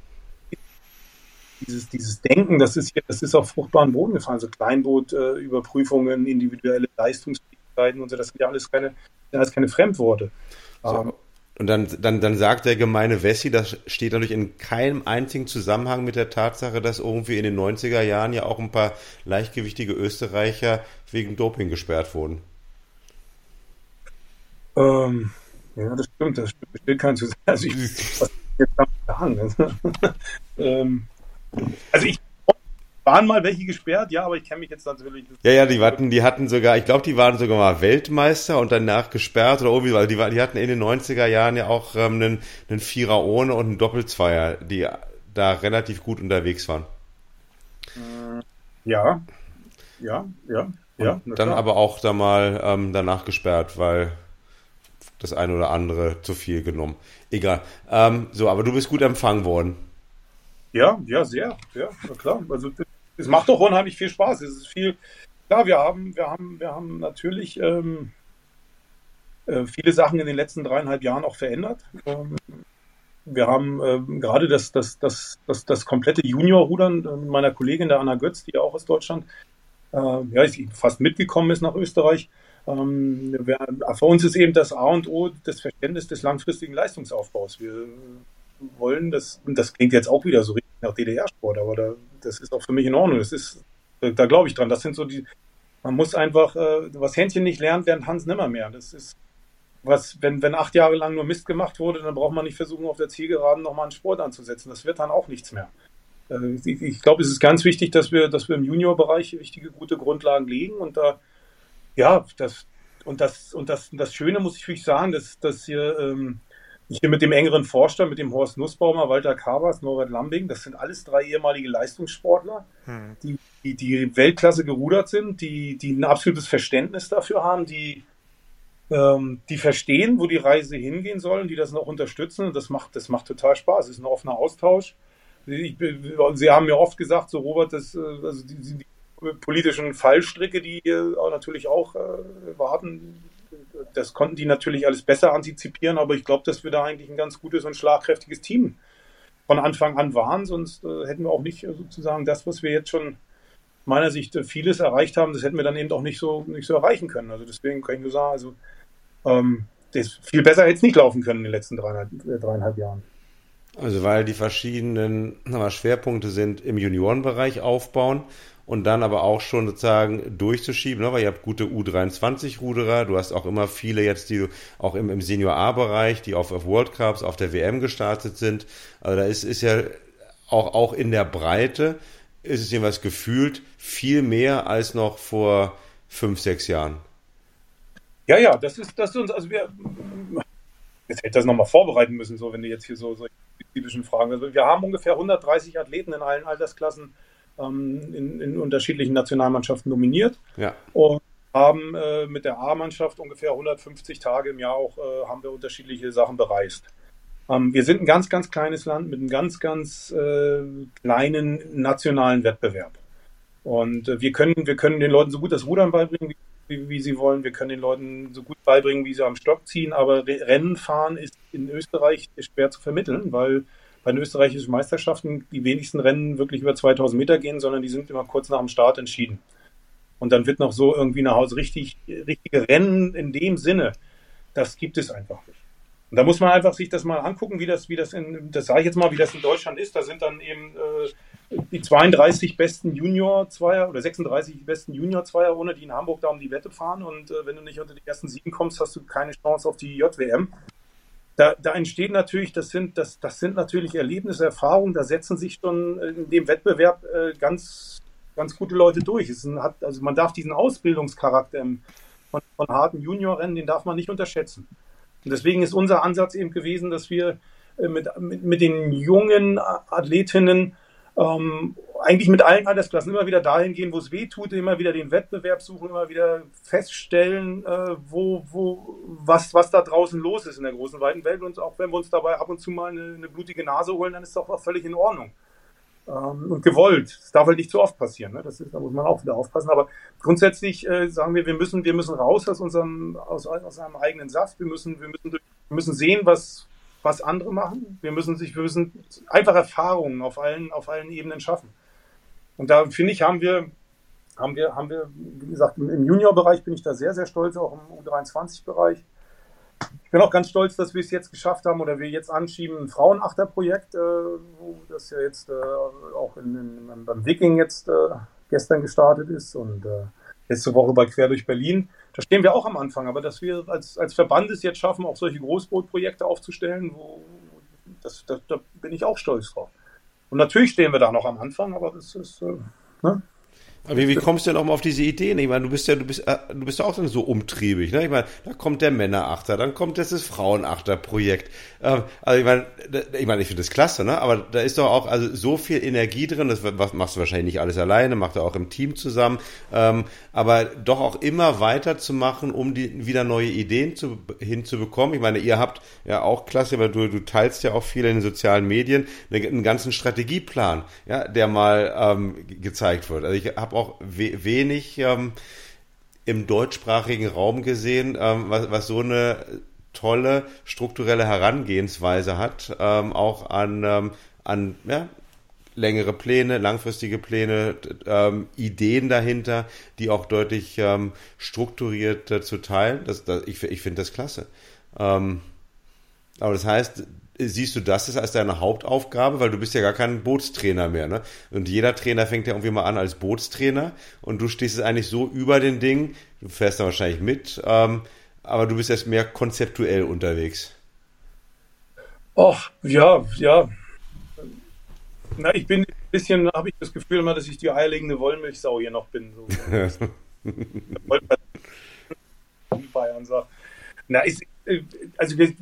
dieses, dieses Denken, das ist hier, das ist auf fruchtbaren Boden gefallen. So Kleinbootüberprüfungen, äh, individuelle Leistungsfähigkeiten und so, das sind ja alles keine, alles keine Fremdworte. So. Und dann, dann, dann sagt der gemeine Wessi, das steht natürlich in keinem einzigen Zusammenhang mit der Tatsache, dass irgendwie in den 90er Jahren ja auch ein paar leichtgewichtige Österreicher wegen Doping gesperrt wurden. Ähm, ja, das stimmt, das steht kein Zusammenhang. Also ich, was jetzt sagen? ähm, also ich waren mal welche gesperrt, ja, aber ich kenne mich jetzt natürlich. Ja, ja, die hatten, die hatten sogar, ich glaube, die waren sogar mal Weltmeister und danach gesperrt oder irgendwie, weil die, die hatten in den 90er Jahren ja auch ähm, einen, einen Vierer ohne und einen Doppelzweier, die da relativ gut unterwegs waren. Ja, ja, ja, ja. Dann aber auch da mal ähm, danach gesperrt, weil das eine oder andere zu viel genommen. Egal. Ähm, so, aber du bist gut empfangen worden. Ja, ja, sehr, ja, klar. Also es macht doch unheimlich viel Spaß. Es ist viel, klar, wir haben, wir haben, wir haben natürlich ähm, äh, viele Sachen in den letzten dreieinhalb Jahren auch verändert. Ähm, wir haben ähm, gerade das, das, das, das, das komplette Juniorrudern äh, meiner Kollegin, der Anna Götz, die auch aus Deutschland, äh, ja, fast mitgekommen ist nach Österreich. Ähm, wir, für uns ist eben das A und O das Verständnis des langfristigen Leistungsaufbaus. Wir wollen, das, das klingt jetzt auch wieder so richtig nach DDR-Sport, aber da, das ist auch für mich in Ordnung. Das ist, da glaube ich dran. Das sind so die, man muss einfach, äh, was Händchen nicht lernt, lernt Hans nimmer mehr. Das ist, was, wenn, wenn acht Jahre lang nur Mist gemacht wurde, dann braucht man nicht versuchen, auf der Zielgeraden nochmal einen Sport anzusetzen. Das wird dann auch nichts mehr. Äh, ich, ich glaube, es ist ganz wichtig, dass wir, dass wir im Juniorbereich wichtige, gute Grundlagen legen und da, ja, das, und das, und das, das Schöne muss ich wirklich sagen, dass, dass hier, ähm, hier mit dem engeren Vorstand, mit dem Horst Nussbaumer, Walter Kabers, Norbert Lambing, das sind alles drei ehemalige Leistungssportler, hm. die, die, die Weltklasse gerudert sind, die, die ein absolutes Verständnis dafür haben, die, ähm, die verstehen, wo die Reise hingehen soll und die das noch unterstützen. Und das macht, das macht total Spaß. Es ist ein offener Austausch. Ich, Sie haben mir oft gesagt, so Robert, das, äh, also die, die politischen Fallstricke, die auch natürlich auch äh, warten, das konnten die natürlich alles besser antizipieren, aber ich glaube, dass wir da eigentlich ein ganz gutes und schlagkräftiges Team von Anfang an waren, sonst äh, hätten wir auch nicht äh, sozusagen das, was wir jetzt schon meiner Sicht äh, vieles erreicht haben, das hätten wir dann eben auch nicht so, nicht so erreichen können. Also deswegen kann ich nur sagen, also ähm, das viel besser hätte es nicht laufen können in den letzten dreieinhalb, äh, dreieinhalb Jahren. Also weil die verschiedenen Schwerpunkte sind im Juniorenbereich aufbauen und dann aber auch schon sozusagen durchzuschieben, ne? weil ihr habt gute U23-Ruderer, du hast auch immer viele jetzt, die auch im, im Senior A-Bereich, die auf, auf World Cups, auf der WM gestartet sind. Also da ist, ist ja auch, auch in der Breite ist es jeweils gefühlt viel mehr als noch vor fünf, sechs Jahren. Ja, ja, das ist, das ist uns, also wir, jetzt hätte ich das nochmal vorbereiten müssen, so wenn du jetzt hier so solche spezifischen Fragen. Also wir haben ungefähr 130 Athleten in allen Altersklassen ähm, in, in, unterschiedlichen Nationalmannschaften nominiert. Ja. Und haben äh, mit der A-Mannschaft ungefähr 150 Tage im Jahr auch äh, haben wir unterschiedliche Sachen bereist. Ähm, wir sind ein ganz, ganz kleines Land mit einem ganz, ganz äh, kleinen nationalen Wettbewerb. Und äh, wir können, wir können den Leuten so gut das Rudern beibringen, wie, wie, sie wollen. Wir können den Leuten so gut beibringen, wie sie am Stock ziehen. Aber Rennen fahren ist in Österreich schwer zu vermitteln, weil bei den österreichischen Meisterschaften die wenigsten Rennen wirklich über 2000 Meter gehen, sondern die sind immer kurz nach dem Start entschieden. Und dann wird noch so irgendwie nach Hause richtig, richtige Rennen in dem Sinne, das gibt es einfach nicht. Und da muss man einfach sich das mal angucken, wie das, wie das in, das sage ich jetzt mal, wie das in Deutschland ist. Da sind dann eben äh, die 32 besten Junior-Zweier oder 36 besten Junior-Zweier, ohne die in Hamburg da um die Wette fahren. Und äh, wenn du nicht unter die ersten sieben kommst, hast du keine Chance auf die JWM da, da entsteht natürlich, das sind, das, das sind natürlich Erlebnisse, Erfahrungen, da setzen sich schon in dem Wettbewerb äh, ganz, ganz gute Leute durch. Es hat, also man darf diesen Ausbildungscharakter von, von harten Juniorrennen, den darf man nicht unterschätzen. Und deswegen ist unser Ansatz eben gewesen, dass wir äh, mit, mit, mit den jungen Athletinnen ähm, eigentlich mit allen Altersklassen immer wieder dahin gehen, wo es weh tut, immer wieder den Wettbewerb suchen, immer wieder feststellen, äh, wo, wo, was, was da draußen los ist in der großen, weiten Welt. Und auch wenn wir uns dabei ab und zu mal eine, eine blutige Nase holen, dann ist das auch völlig in Ordnung. Ähm, und gewollt. Das darf halt nicht zu oft passieren. Ne? Das ist, da muss man auch wieder aufpassen. Aber grundsätzlich äh, sagen wir, wir müssen, wir müssen raus aus unserem, aus, aus einem eigenen Saft. Wir müssen, wir müssen, wir müssen sehen, was, was andere machen. Wir müssen sich, wir müssen einfach Erfahrungen auf allen, auf allen Ebenen schaffen. Und da finde ich, haben wir, haben wir, haben wir, wie gesagt, im Juniorbereich bin ich da sehr, sehr stolz, auch im U23-Bereich. Ich bin auch ganz stolz, dass wir es jetzt geschafft haben oder wir jetzt anschieben, ein Frauenachterprojekt, äh, das ja jetzt äh, auch in, in, beim Wiking jetzt äh, gestern gestartet ist und äh, letzte Woche bei Quer durch Berlin. Da stehen wir auch am Anfang, aber dass wir als, als Verband es jetzt schaffen, auch solche Großbootprojekte aufzustellen, wo, das, das, da bin ich auch stolz drauf. Und natürlich stehen wir da noch am Anfang, aber das ist, äh, ne? Aber wie, wie kommst du denn auch mal auf diese Ideen? Ich meine, du bist ja, du bist, äh, du bist ja auch dann so umtriebig, ne? Ich meine, da kommt der Männerachter, dann kommt das, das Frauenachter-Projekt. Ähm, also ich meine, ich meine, ich finde das klasse, ne? Aber da ist doch auch also so viel Energie drin. Das machst du wahrscheinlich nicht alles alleine, macht er auch im Team zusammen. Ähm, aber doch auch immer weiter zu machen, um die, wieder neue Ideen zu, hinzubekommen. Ich meine, ihr habt ja auch klasse, weil du, du teilst ja auch viel in den sozialen Medien, einen ganzen Strategieplan, ja, der mal ähm, gezeigt wird. Also ich habe auch we wenig ähm, im deutschsprachigen Raum gesehen, ähm, was, was so eine tolle strukturelle Herangehensweise hat, ähm, auch an, ähm, an ja, längere Pläne, langfristige Pläne, ähm, Ideen dahinter, die auch deutlich ähm, strukturiert äh, zu teilen. Das, das, ich ich finde das klasse. Ähm, aber das heißt, siehst du das als deine Hauptaufgabe, weil du bist ja gar kein Bootstrainer mehr, ne? Und jeder Trainer fängt ja irgendwie mal an als Bootstrainer und du stehst eigentlich so über den Ding, du fährst da wahrscheinlich mit, ähm, aber du bist erst mehr konzeptuell unterwegs. Ach, ja, ja. Na, ich bin ein bisschen, habe ich das Gefühl immer, dass ich die eierlegende Wollmilchsau hier noch bin. So. Bayern sagt. Na, ist, äh, also wir,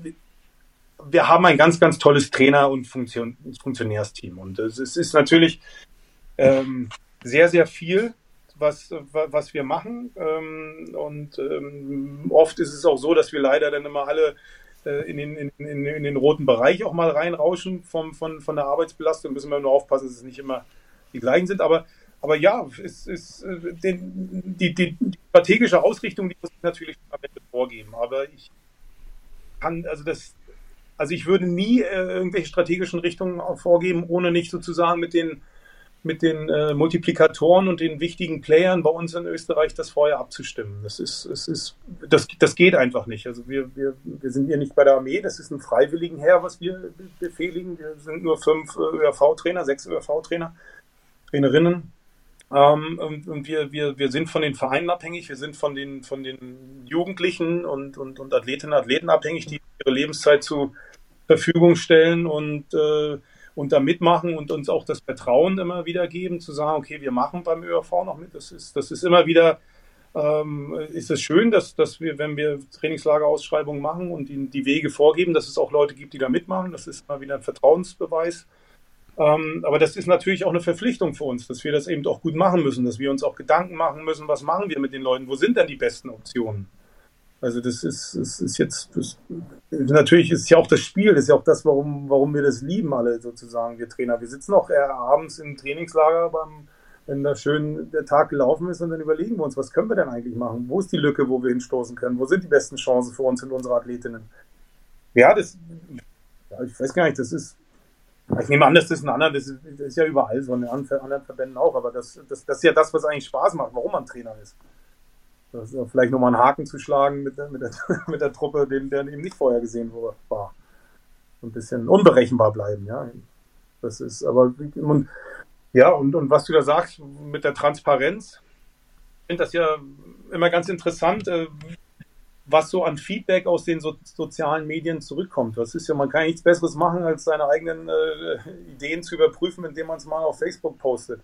wir haben ein ganz, ganz tolles Trainer- und Funktion Funktionärsteam. Und es ist natürlich ähm, sehr, sehr viel, was, was wir machen. Ähm, und ähm, oft ist es auch so, dass wir leider dann immer alle äh, in, den, in, in, in, den roten Bereich auch mal reinrauschen vom, von, von der Arbeitsbelastung. Müssen wir nur aufpassen, dass es nicht immer die gleichen sind. Aber, aber ja, es ist äh, die, die, die, strategische Ausrichtung, die muss ich natürlich am Ende vorgeben. Aber ich kann, also das, also ich würde nie äh, irgendwelche strategischen Richtungen vorgeben, ohne nicht sozusagen mit den mit den äh, Multiplikatoren und den wichtigen Playern bei uns in Österreich das vorher abzustimmen. Das ist, es ist, das, das geht einfach nicht. Also wir, wir, wir sind hier nicht bei der Armee, das ist ein freiwilligen Heer, was wir befehligen. Wir sind nur fünf äh, ÖRV-Trainer, sechs ÖRV-Trainer, Trainerinnen. Ähm, und, und wir, wir, wir sind von den Vereinen abhängig, wir sind von den, von den Jugendlichen und, und, und Athletinnen und Athleten abhängig, die ihre Lebenszeit zur Verfügung stellen und äh, und da mitmachen und uns auch das Vertrauen immer wieder geben, zu sagen, okay, wir machen beim ÖRV noch mit. Das ist, das ist immer wieder, ähm, ist es schön, dass, dass wir, wenn wir Trainingslagerausschreibungen machen und die, die Wege vorgeben, dass es auch Leute gibt, die da mitmachen. Das ist immer wieder ein Vertrauensbeweis. Ähm, aber das ist natürlich auch eine Verpflichtung für uns, dass wir das eben auch gut machen müssen, dass wir uns auch Gedanken machen müssen, was machen wir mit den Leuten, wo sind denn die besten Optionen? Also das ist, das ist jetzt, das, natürlich ist ja auch das Spiel, das ist ja auch das, warum, warum wir das lieben alle sozusagen, wir Trainer. Wir sitzen auch abends im Trainingslager beim, wenn da schön der Tag gelaufen ist und dann überlegen wir uns, was können wir denn eigentlich machen? Wo ist die Lücke, wo wir hinstoßen können? Wo sind die besten Chancen für uns und unsere Athletinnen? Ja, das, ich weiß gar nicht, das ist, ich nehme an, dass das ein anderer, das ist, das ist ja überall so, in anderen Verbänden auch, aber das, das, das ist ja das, was eigentlich Spaß macht, warum man Trainer ist. Das ist vielleicht nochmal einen Haken zu schlagen mit der, mit der, mit der Truppe, den, der eben nicht vorher gesehen war. Ein bisschen unberechenbar bleiben, ja. Das ist aber, und, ja, und, und was du da sagst mit der Transparenz, ich finde das ja immer ganz interessant, äh, was so an Feedback aus den so, sozialen Medien zurückkommt. Das ist ja, man kann nichts Besseres machen, als seine eigenen äh, Ideen zu überprüfen, indem man es mal auf Facebook postet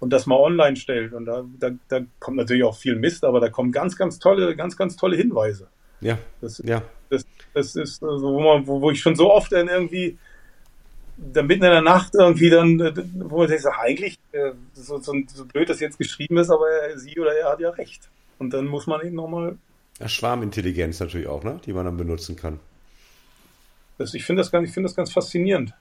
und das mal online stellt. Und da, da, da kommt natürlich auch viel Mist, aber da kommen ganz, ganz tolle, ganz, ganz tolle Hinweise. Ja. Das, ja. das, das ist, also, wo, man, wo, wo ich schon so oft dann irgendwie dann mitten in der Nacht irgendwie dann, wo man denkt, eigentlich, äh, so, so, so blöd das jetzt geschrieben ist, aber sie oder er hat ja recht. Und dann muss man eben nochmal. Ja, Schwarmintelligenz natürlich auch, ne? die man dann benutzen kann. Das, ich finde das, ganz, find das ganz faszinierend.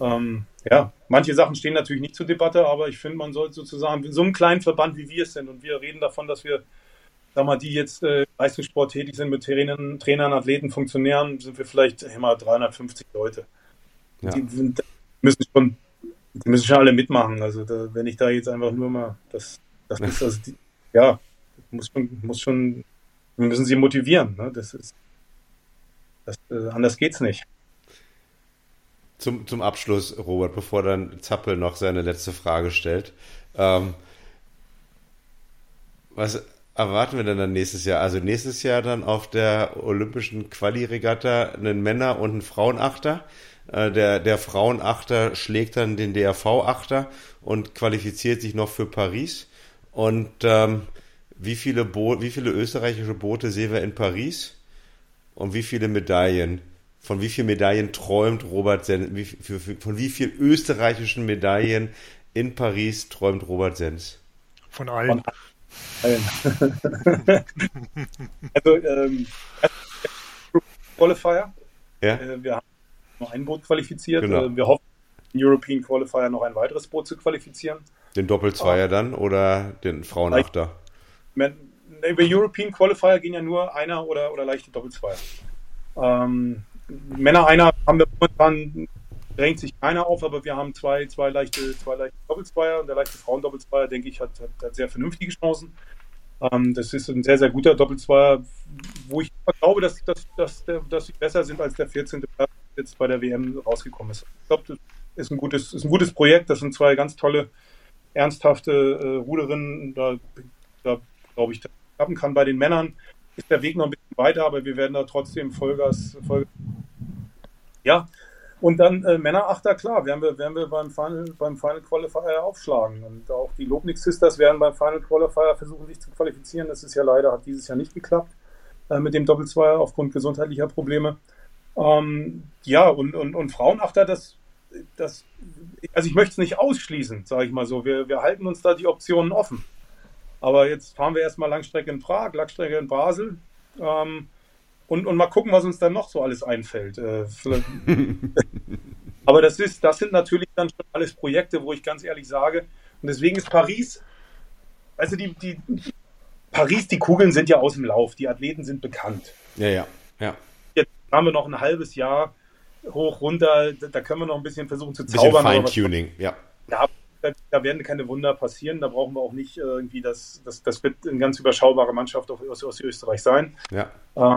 Ähm, ja, manche Sachen stehen natürlich nicht zur Debatte, aber ich finde, man sollte sozusagen in so einem kleinen Verband wie wir es sind und wir reden davon, dass wir, sag mal, die jetzt äh, Leistungssport tätig sind mit Trainern, Trainern, Athleten, Funktionären, sind wir vielleicht immer 350 Leute. Ja. Die, die, müssen schon, die müssen schon alle mitmachen. Also da, wenn ich da jetzt einfach nur mal, das, das ist also die, ja, muss man, muss schon, wir müssen sie motivieren. Ne? Das ist, das, äh, anders geht's nicht. Zum, zum Abschluss, Robert, bevor dann Zappel noch seine letzte Frage stellt. Ähm, was erwarten wir denn dann nächstes Jahr? Also nächstes Jahr dann auf der olympischen Quali-Regatta einen Männer- und einen Frauenachter. Äh, der, der Frauenachter schlägt dann den DRV-Achter und qualifiziert sich noch für Paris. Und ähm, wie, viele Bo wie viele österreichische Boote sehen wir in Paris? Und wie viele Medaillen? Von wie vielen Medaillen träumt Robert Sens? Wie, für, für, von wie vielen österreichischen Medaillen in Paris träumt Robert Sens? Von allen. Von allen. also, ähm, Qualifier. Ja. Äh, wir haben noch ein Boot qualifiziert. Genau. Äh, wir hoffen, im European Qualifier noch ein weiteres Boot zu qualifizieren. Den Doppelzweier ah. dann oder den Frauenachter? Über European Qualifier gehen ja nur einer oder, oder leichte Doppelzweier. Ähm, Männer einer haben wir momentan, drängt sich keiner auf, aber wir haben zwei, zwei leichte, zwei leichte Doppelzweier und der leichte Frauendoppelzweier, denke ich, hat, hat, hat sehr vernünftige Chancen. Ähm, das ist ein sehr, sehr guter Doppelzweier, wo ich glaube, dass, dass, dass, der, dass sie besser sind als der 14. Platz jetzt bei der WM rausgekommen ist. Ich glaube, das ist ein gutes, ist ein gutes Projekt. Das sind zwei ganz tolle, ernsthafte äh, Ruderinnen. Da, da glaube ich, das klappen kann. Bei den Männern ist der Weg noch ein bisschen weiter, aber wir werden da trotzdem Vollgas, Vollgas ja, und dann äh, Männerachter, klar, werden wir, werden wir beim, Final, beim Final Qualifier aufschlagen. Und auch die Lobnik Sisters werden beim Final Qualifier versuchen, sich zu qualifizieren. Das ist ja leider, hat dieses Jahr nicht geklappt äh, mit dem Doppelzweier aufgrund gesundheitlicher Probleme. Ähm, ja, und, und, und Frauenachter, das, das, also ich möchte es nicht ausschließen, sage ich mal so. Wir, wir halten uns da die Optionen offen. Aber jetzt fahren wir erstmal Langstrecke in Prag, Langstrecke in Basel. Ähm, und, und mal gucken, was uns dann noch so alles einfällt. Äh, Aber das, ist, das sind natürlich dann schon alles Projekte, wo ich ganz ehrlich sage, und deswegen ist Paris, also die, die Paris, die Kugeln sind ja aus dem Lauf, die Athleten sind bekannt. Ja, ja, ja. Jetzt haben wir noch ein halbes Jahr hoch, runter, da können wir noch ein bisschen versuchen zu zaubern. Feintuning, ja. Ja, da werden keine Wunder passieren. Da brauchen wir auch nicht irgendwie, das, das, das wird eine ganz überschaubare Mannschaft aus, aus Österreich sein. Ja. Äh,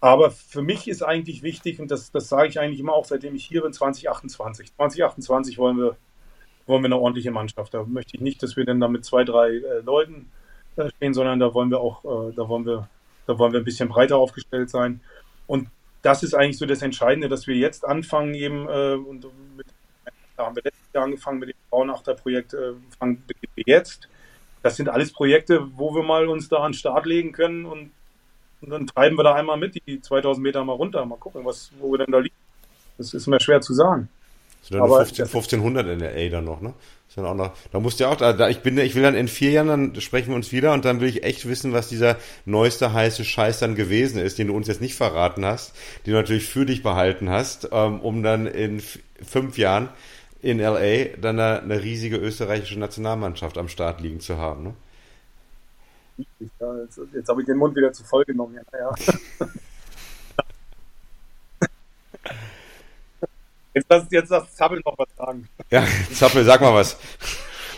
aber für mich ist eigentlich wichtig, und das, das sage ich eigentlich immer auch, seitdem ich hier bin, 2028. 2028 wollen wir, wollen wir eine ordentliche Mannschaft. Da möchte ich nicht, dass wir dann da mit zwei, drei äh, Leuten äh, stehen, sondern da wollen wir auch, äh, da wollen wir, da wollen wir ein bisschen breiter aufgestellt sein. Und das ist eigentlich so das Entscheidende, dass wir jetzt anfangen, eben, äh, und mit, da haben wir letztes Jahr angefangen mit dem Frauenachter-Projekt, äh, fangen wir jetzt. Das sind alles Projekte, wo wir mal uns da an den Start legen können und und dann treiben wir da einmal mit, die 2000 Meter mal runter, mal gucken, was, wo wir denn da liegen. Das ist mir schwer zu sagen. Dann Aber 15, 1500 in der A dann noch, ne? ist dann auch noch, da musst du ja auch, da, ich bin, ich will dann in vier Jahren, dann sprechen wir uns wieder und dann will ich echt wissen, was dieser neueste heiße Scheiß dann gewesen ist, den du uns jetzt nicht verraten hast, den du natürlich für dich behalten hast, ähm, um dann in fünf Jahren in LA dann eine, eine riesige österreichische Nationalmannschaft am Start liegen zu haben, ne? Ja, jetzt, jetzt habe ich den Mund wieder zu voll genommen. Ja, ja. Jetzt lass, jetzt lass Zappel noch was sagen. Ja, Zappel, sag mal was.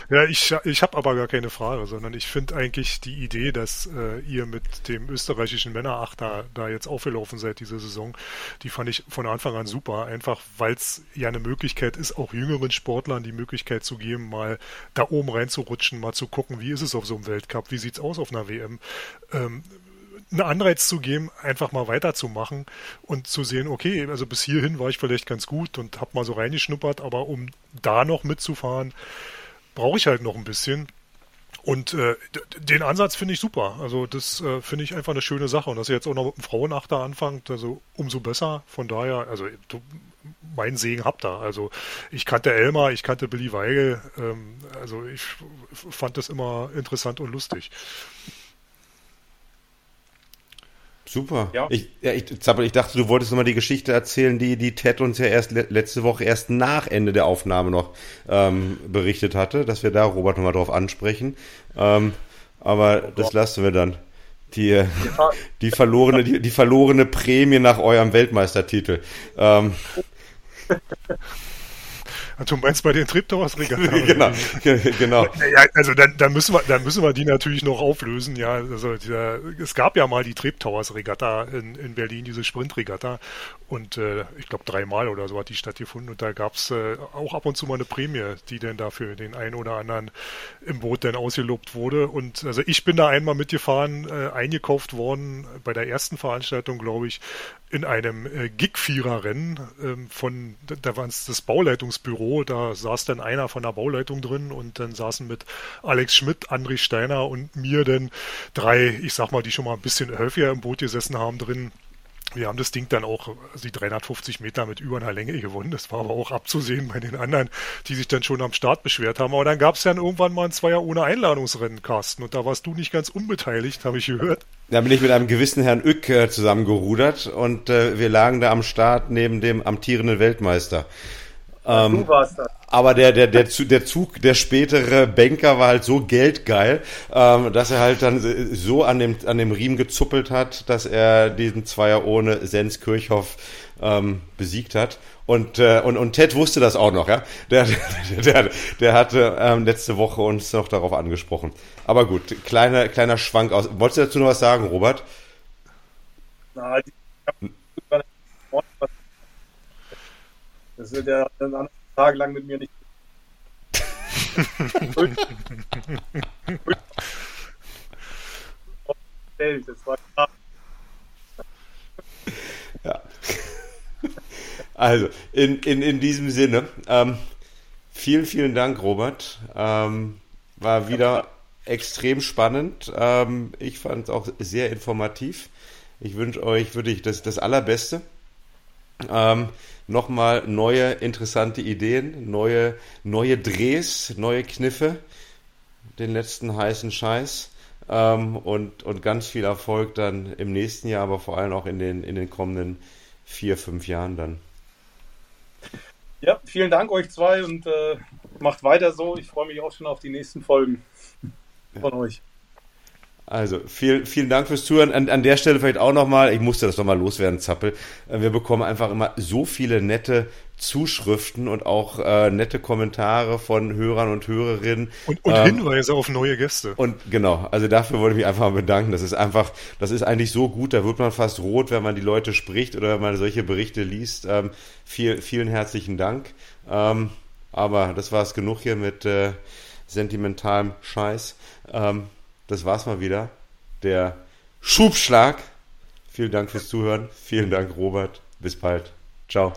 Ja, ich, ich habe aber gar keine Frage, sondern ich finde eigentlich die Idee, dass äh, ihr mit dem österreichischen Männerachter da jetzt aufgelaufen seid diese Saison, die fand ich von Anfang an super. Einfach, weil es ja eine Möglichkeit ist, auch jüngeren Sportlern die Möglichkeit zu geben, mal da oben reinzurutschen, mal zu gucken, wie ist es auf so einem Weltcup, wie sieht's aus auf einer WM. Ähm, einen Anreiz zu geben, einfach mal weiterzumachen und zu sehen, okay, also bis hierhin war ich vielleicht ganz gut und habe mal so reingeschnuppert, aber um da noch mitzufahren, brauche ich halt noch ein bisschen. Und äh, den Ansatz finde ich super. Also das äh, finde ich einfach eine schöne Sache. Und dass ihr jetzt auch noch mit einem Frauenachter anfangt, also umso besser. Von daher, also du, mein Segen habt ihr. Also ich kannte Elmar, ich kannte Billy Weigel. Ähm, also ich fand das immer interessant und lustig. Super. Ja. Ich, ja, ich, Zappel, ich dachte, du wolltest nochmal die Geschichte erzählen, die, die Ted uns ja erst le letzte Woche, erst nach Ende der Aufnahme noch ähm, berichtet hatte, dass wir da Robert nochmal drauf ansprechen. Ähm, aber oh das lassen wir dann. Die, die, verlorene, die, die verlorene Prämie nach eurem Weltmeistertitel. Ähm, Du meinst bei den Triptowers-Regatta? genau, genau. Ja, also dann, dann, müssen wir, dann müssen wir die natürlich noch auflösen. Ja, also dieser, es gab ja mal die Triptowers-Regatta in, in Berlin, diese Sprint-Regatta. Und äh, ich glaube dreimal oder so hat die stattgefunden. Und da gab es äh, auch ab und zu mal eine Prämie, die dann dafür den einen oder anderen im Boot dann ausgelobt wurde. Und also ich bin da einmal mitgefahren, äh, eingekauft worden bei der ersten Veranstaltung, glaube ich, in einem äh, Gig-Vierer-Rennen ähm, von, da war es das Bauleitungsbüro, da saß dann einer von der Bauleitung drin und dann saßen mit Alex Schmidt, André Steiner und mir dann drei, ich sag mal, die schon mal ein bisschen häufiger im Boot gesessen haben drin, wir haben das Ding dann auch, also die 350 Meter mit über einer Länge gewonnen. Das war aber auch abzusehen bei den anderen, die sich dann schon am Start beschwert haben. Aber dann gab es dann irgendwann mal ein Zweier ohne Einladungsrennen, Carsten. Und da warst du nicht ganz unbeteiligt, habe ich gehört. Da bin ich mit einem gewissen Herrn Ück äh, zusammengerudert und äh, wir lagen da am Start neben dem amtierenden Weltmeister. Ähm, du warst das. Aber der, der, der, der Zug, der spätere Banker war halt so geldgeil, ähm, dass er halt dann so an dem, an dem Riemen gezuppelt hat, dass er diesen Zweier ohne Sens Kirchhoff ähm, besiegt hat. Und, äh, und, und Ted wusste das auch noch, ja. Der, der, der, der hatte ähm, letzte Woche uns noch darauf angesprochen. Aber gut, kleiner, kleiner Schwank aus. Wolltest du dazu noch was sagen, Robert? Na, ich das ist der dann tagelang mit mir nicht. das war klar. Ja. Also, in, in, in diesem Sinne, ähm, vielen, vielen Dank, Robert. Ähm, war wieder extrem spannend. Ähm, ich fand es auch sehr informativ. Ich wünsche euch wirklich das, das Allerbeste. Ähm, Nochmal neue interessante Ideen, neue, neue Drehs, neue Kniffe, den letzten heißen Scheiß. Ähm, und, und ganz viel Erfolg dann im nächsten Jahr, aber vor allem auch in den, in den kommenden vier, fünf Jahren dann. Ja, vielen Dank euch zwei und äh, macht weiter so. Ich freue mich auch schon auf die nächsten Folgen von euch. Also, vielen, vielen Dank fürs Zuhören. An, an der Stelle vielleicht auch nochmal, ich musste das nochmal loswerden, Zappel. Äh, wir bekommen einfach immer so viele nette Zuschriften und auch äh, nette Kommentare von Hörern und Hörerinnen. Und, und ähm, Hinweise auf neue Gäste. Und genau, also dafür wollte ich mich einfach mal bedanken. Das ist einfach, das ist eigentlich so gut, da wird man fast rot, wenn man die Leute spricht oder wenn man solche Berichte liest. Ähm, viel, vielen herzlichen Dank. Ähm, aber das war es genug hier mit äh, sentimentalem Scheiß. Ähm, das war's mal wieder. Der Schubschlag. Vielen Dank fürs Zuhören. Vielen Dank, Robert. Bis bald. Ciao.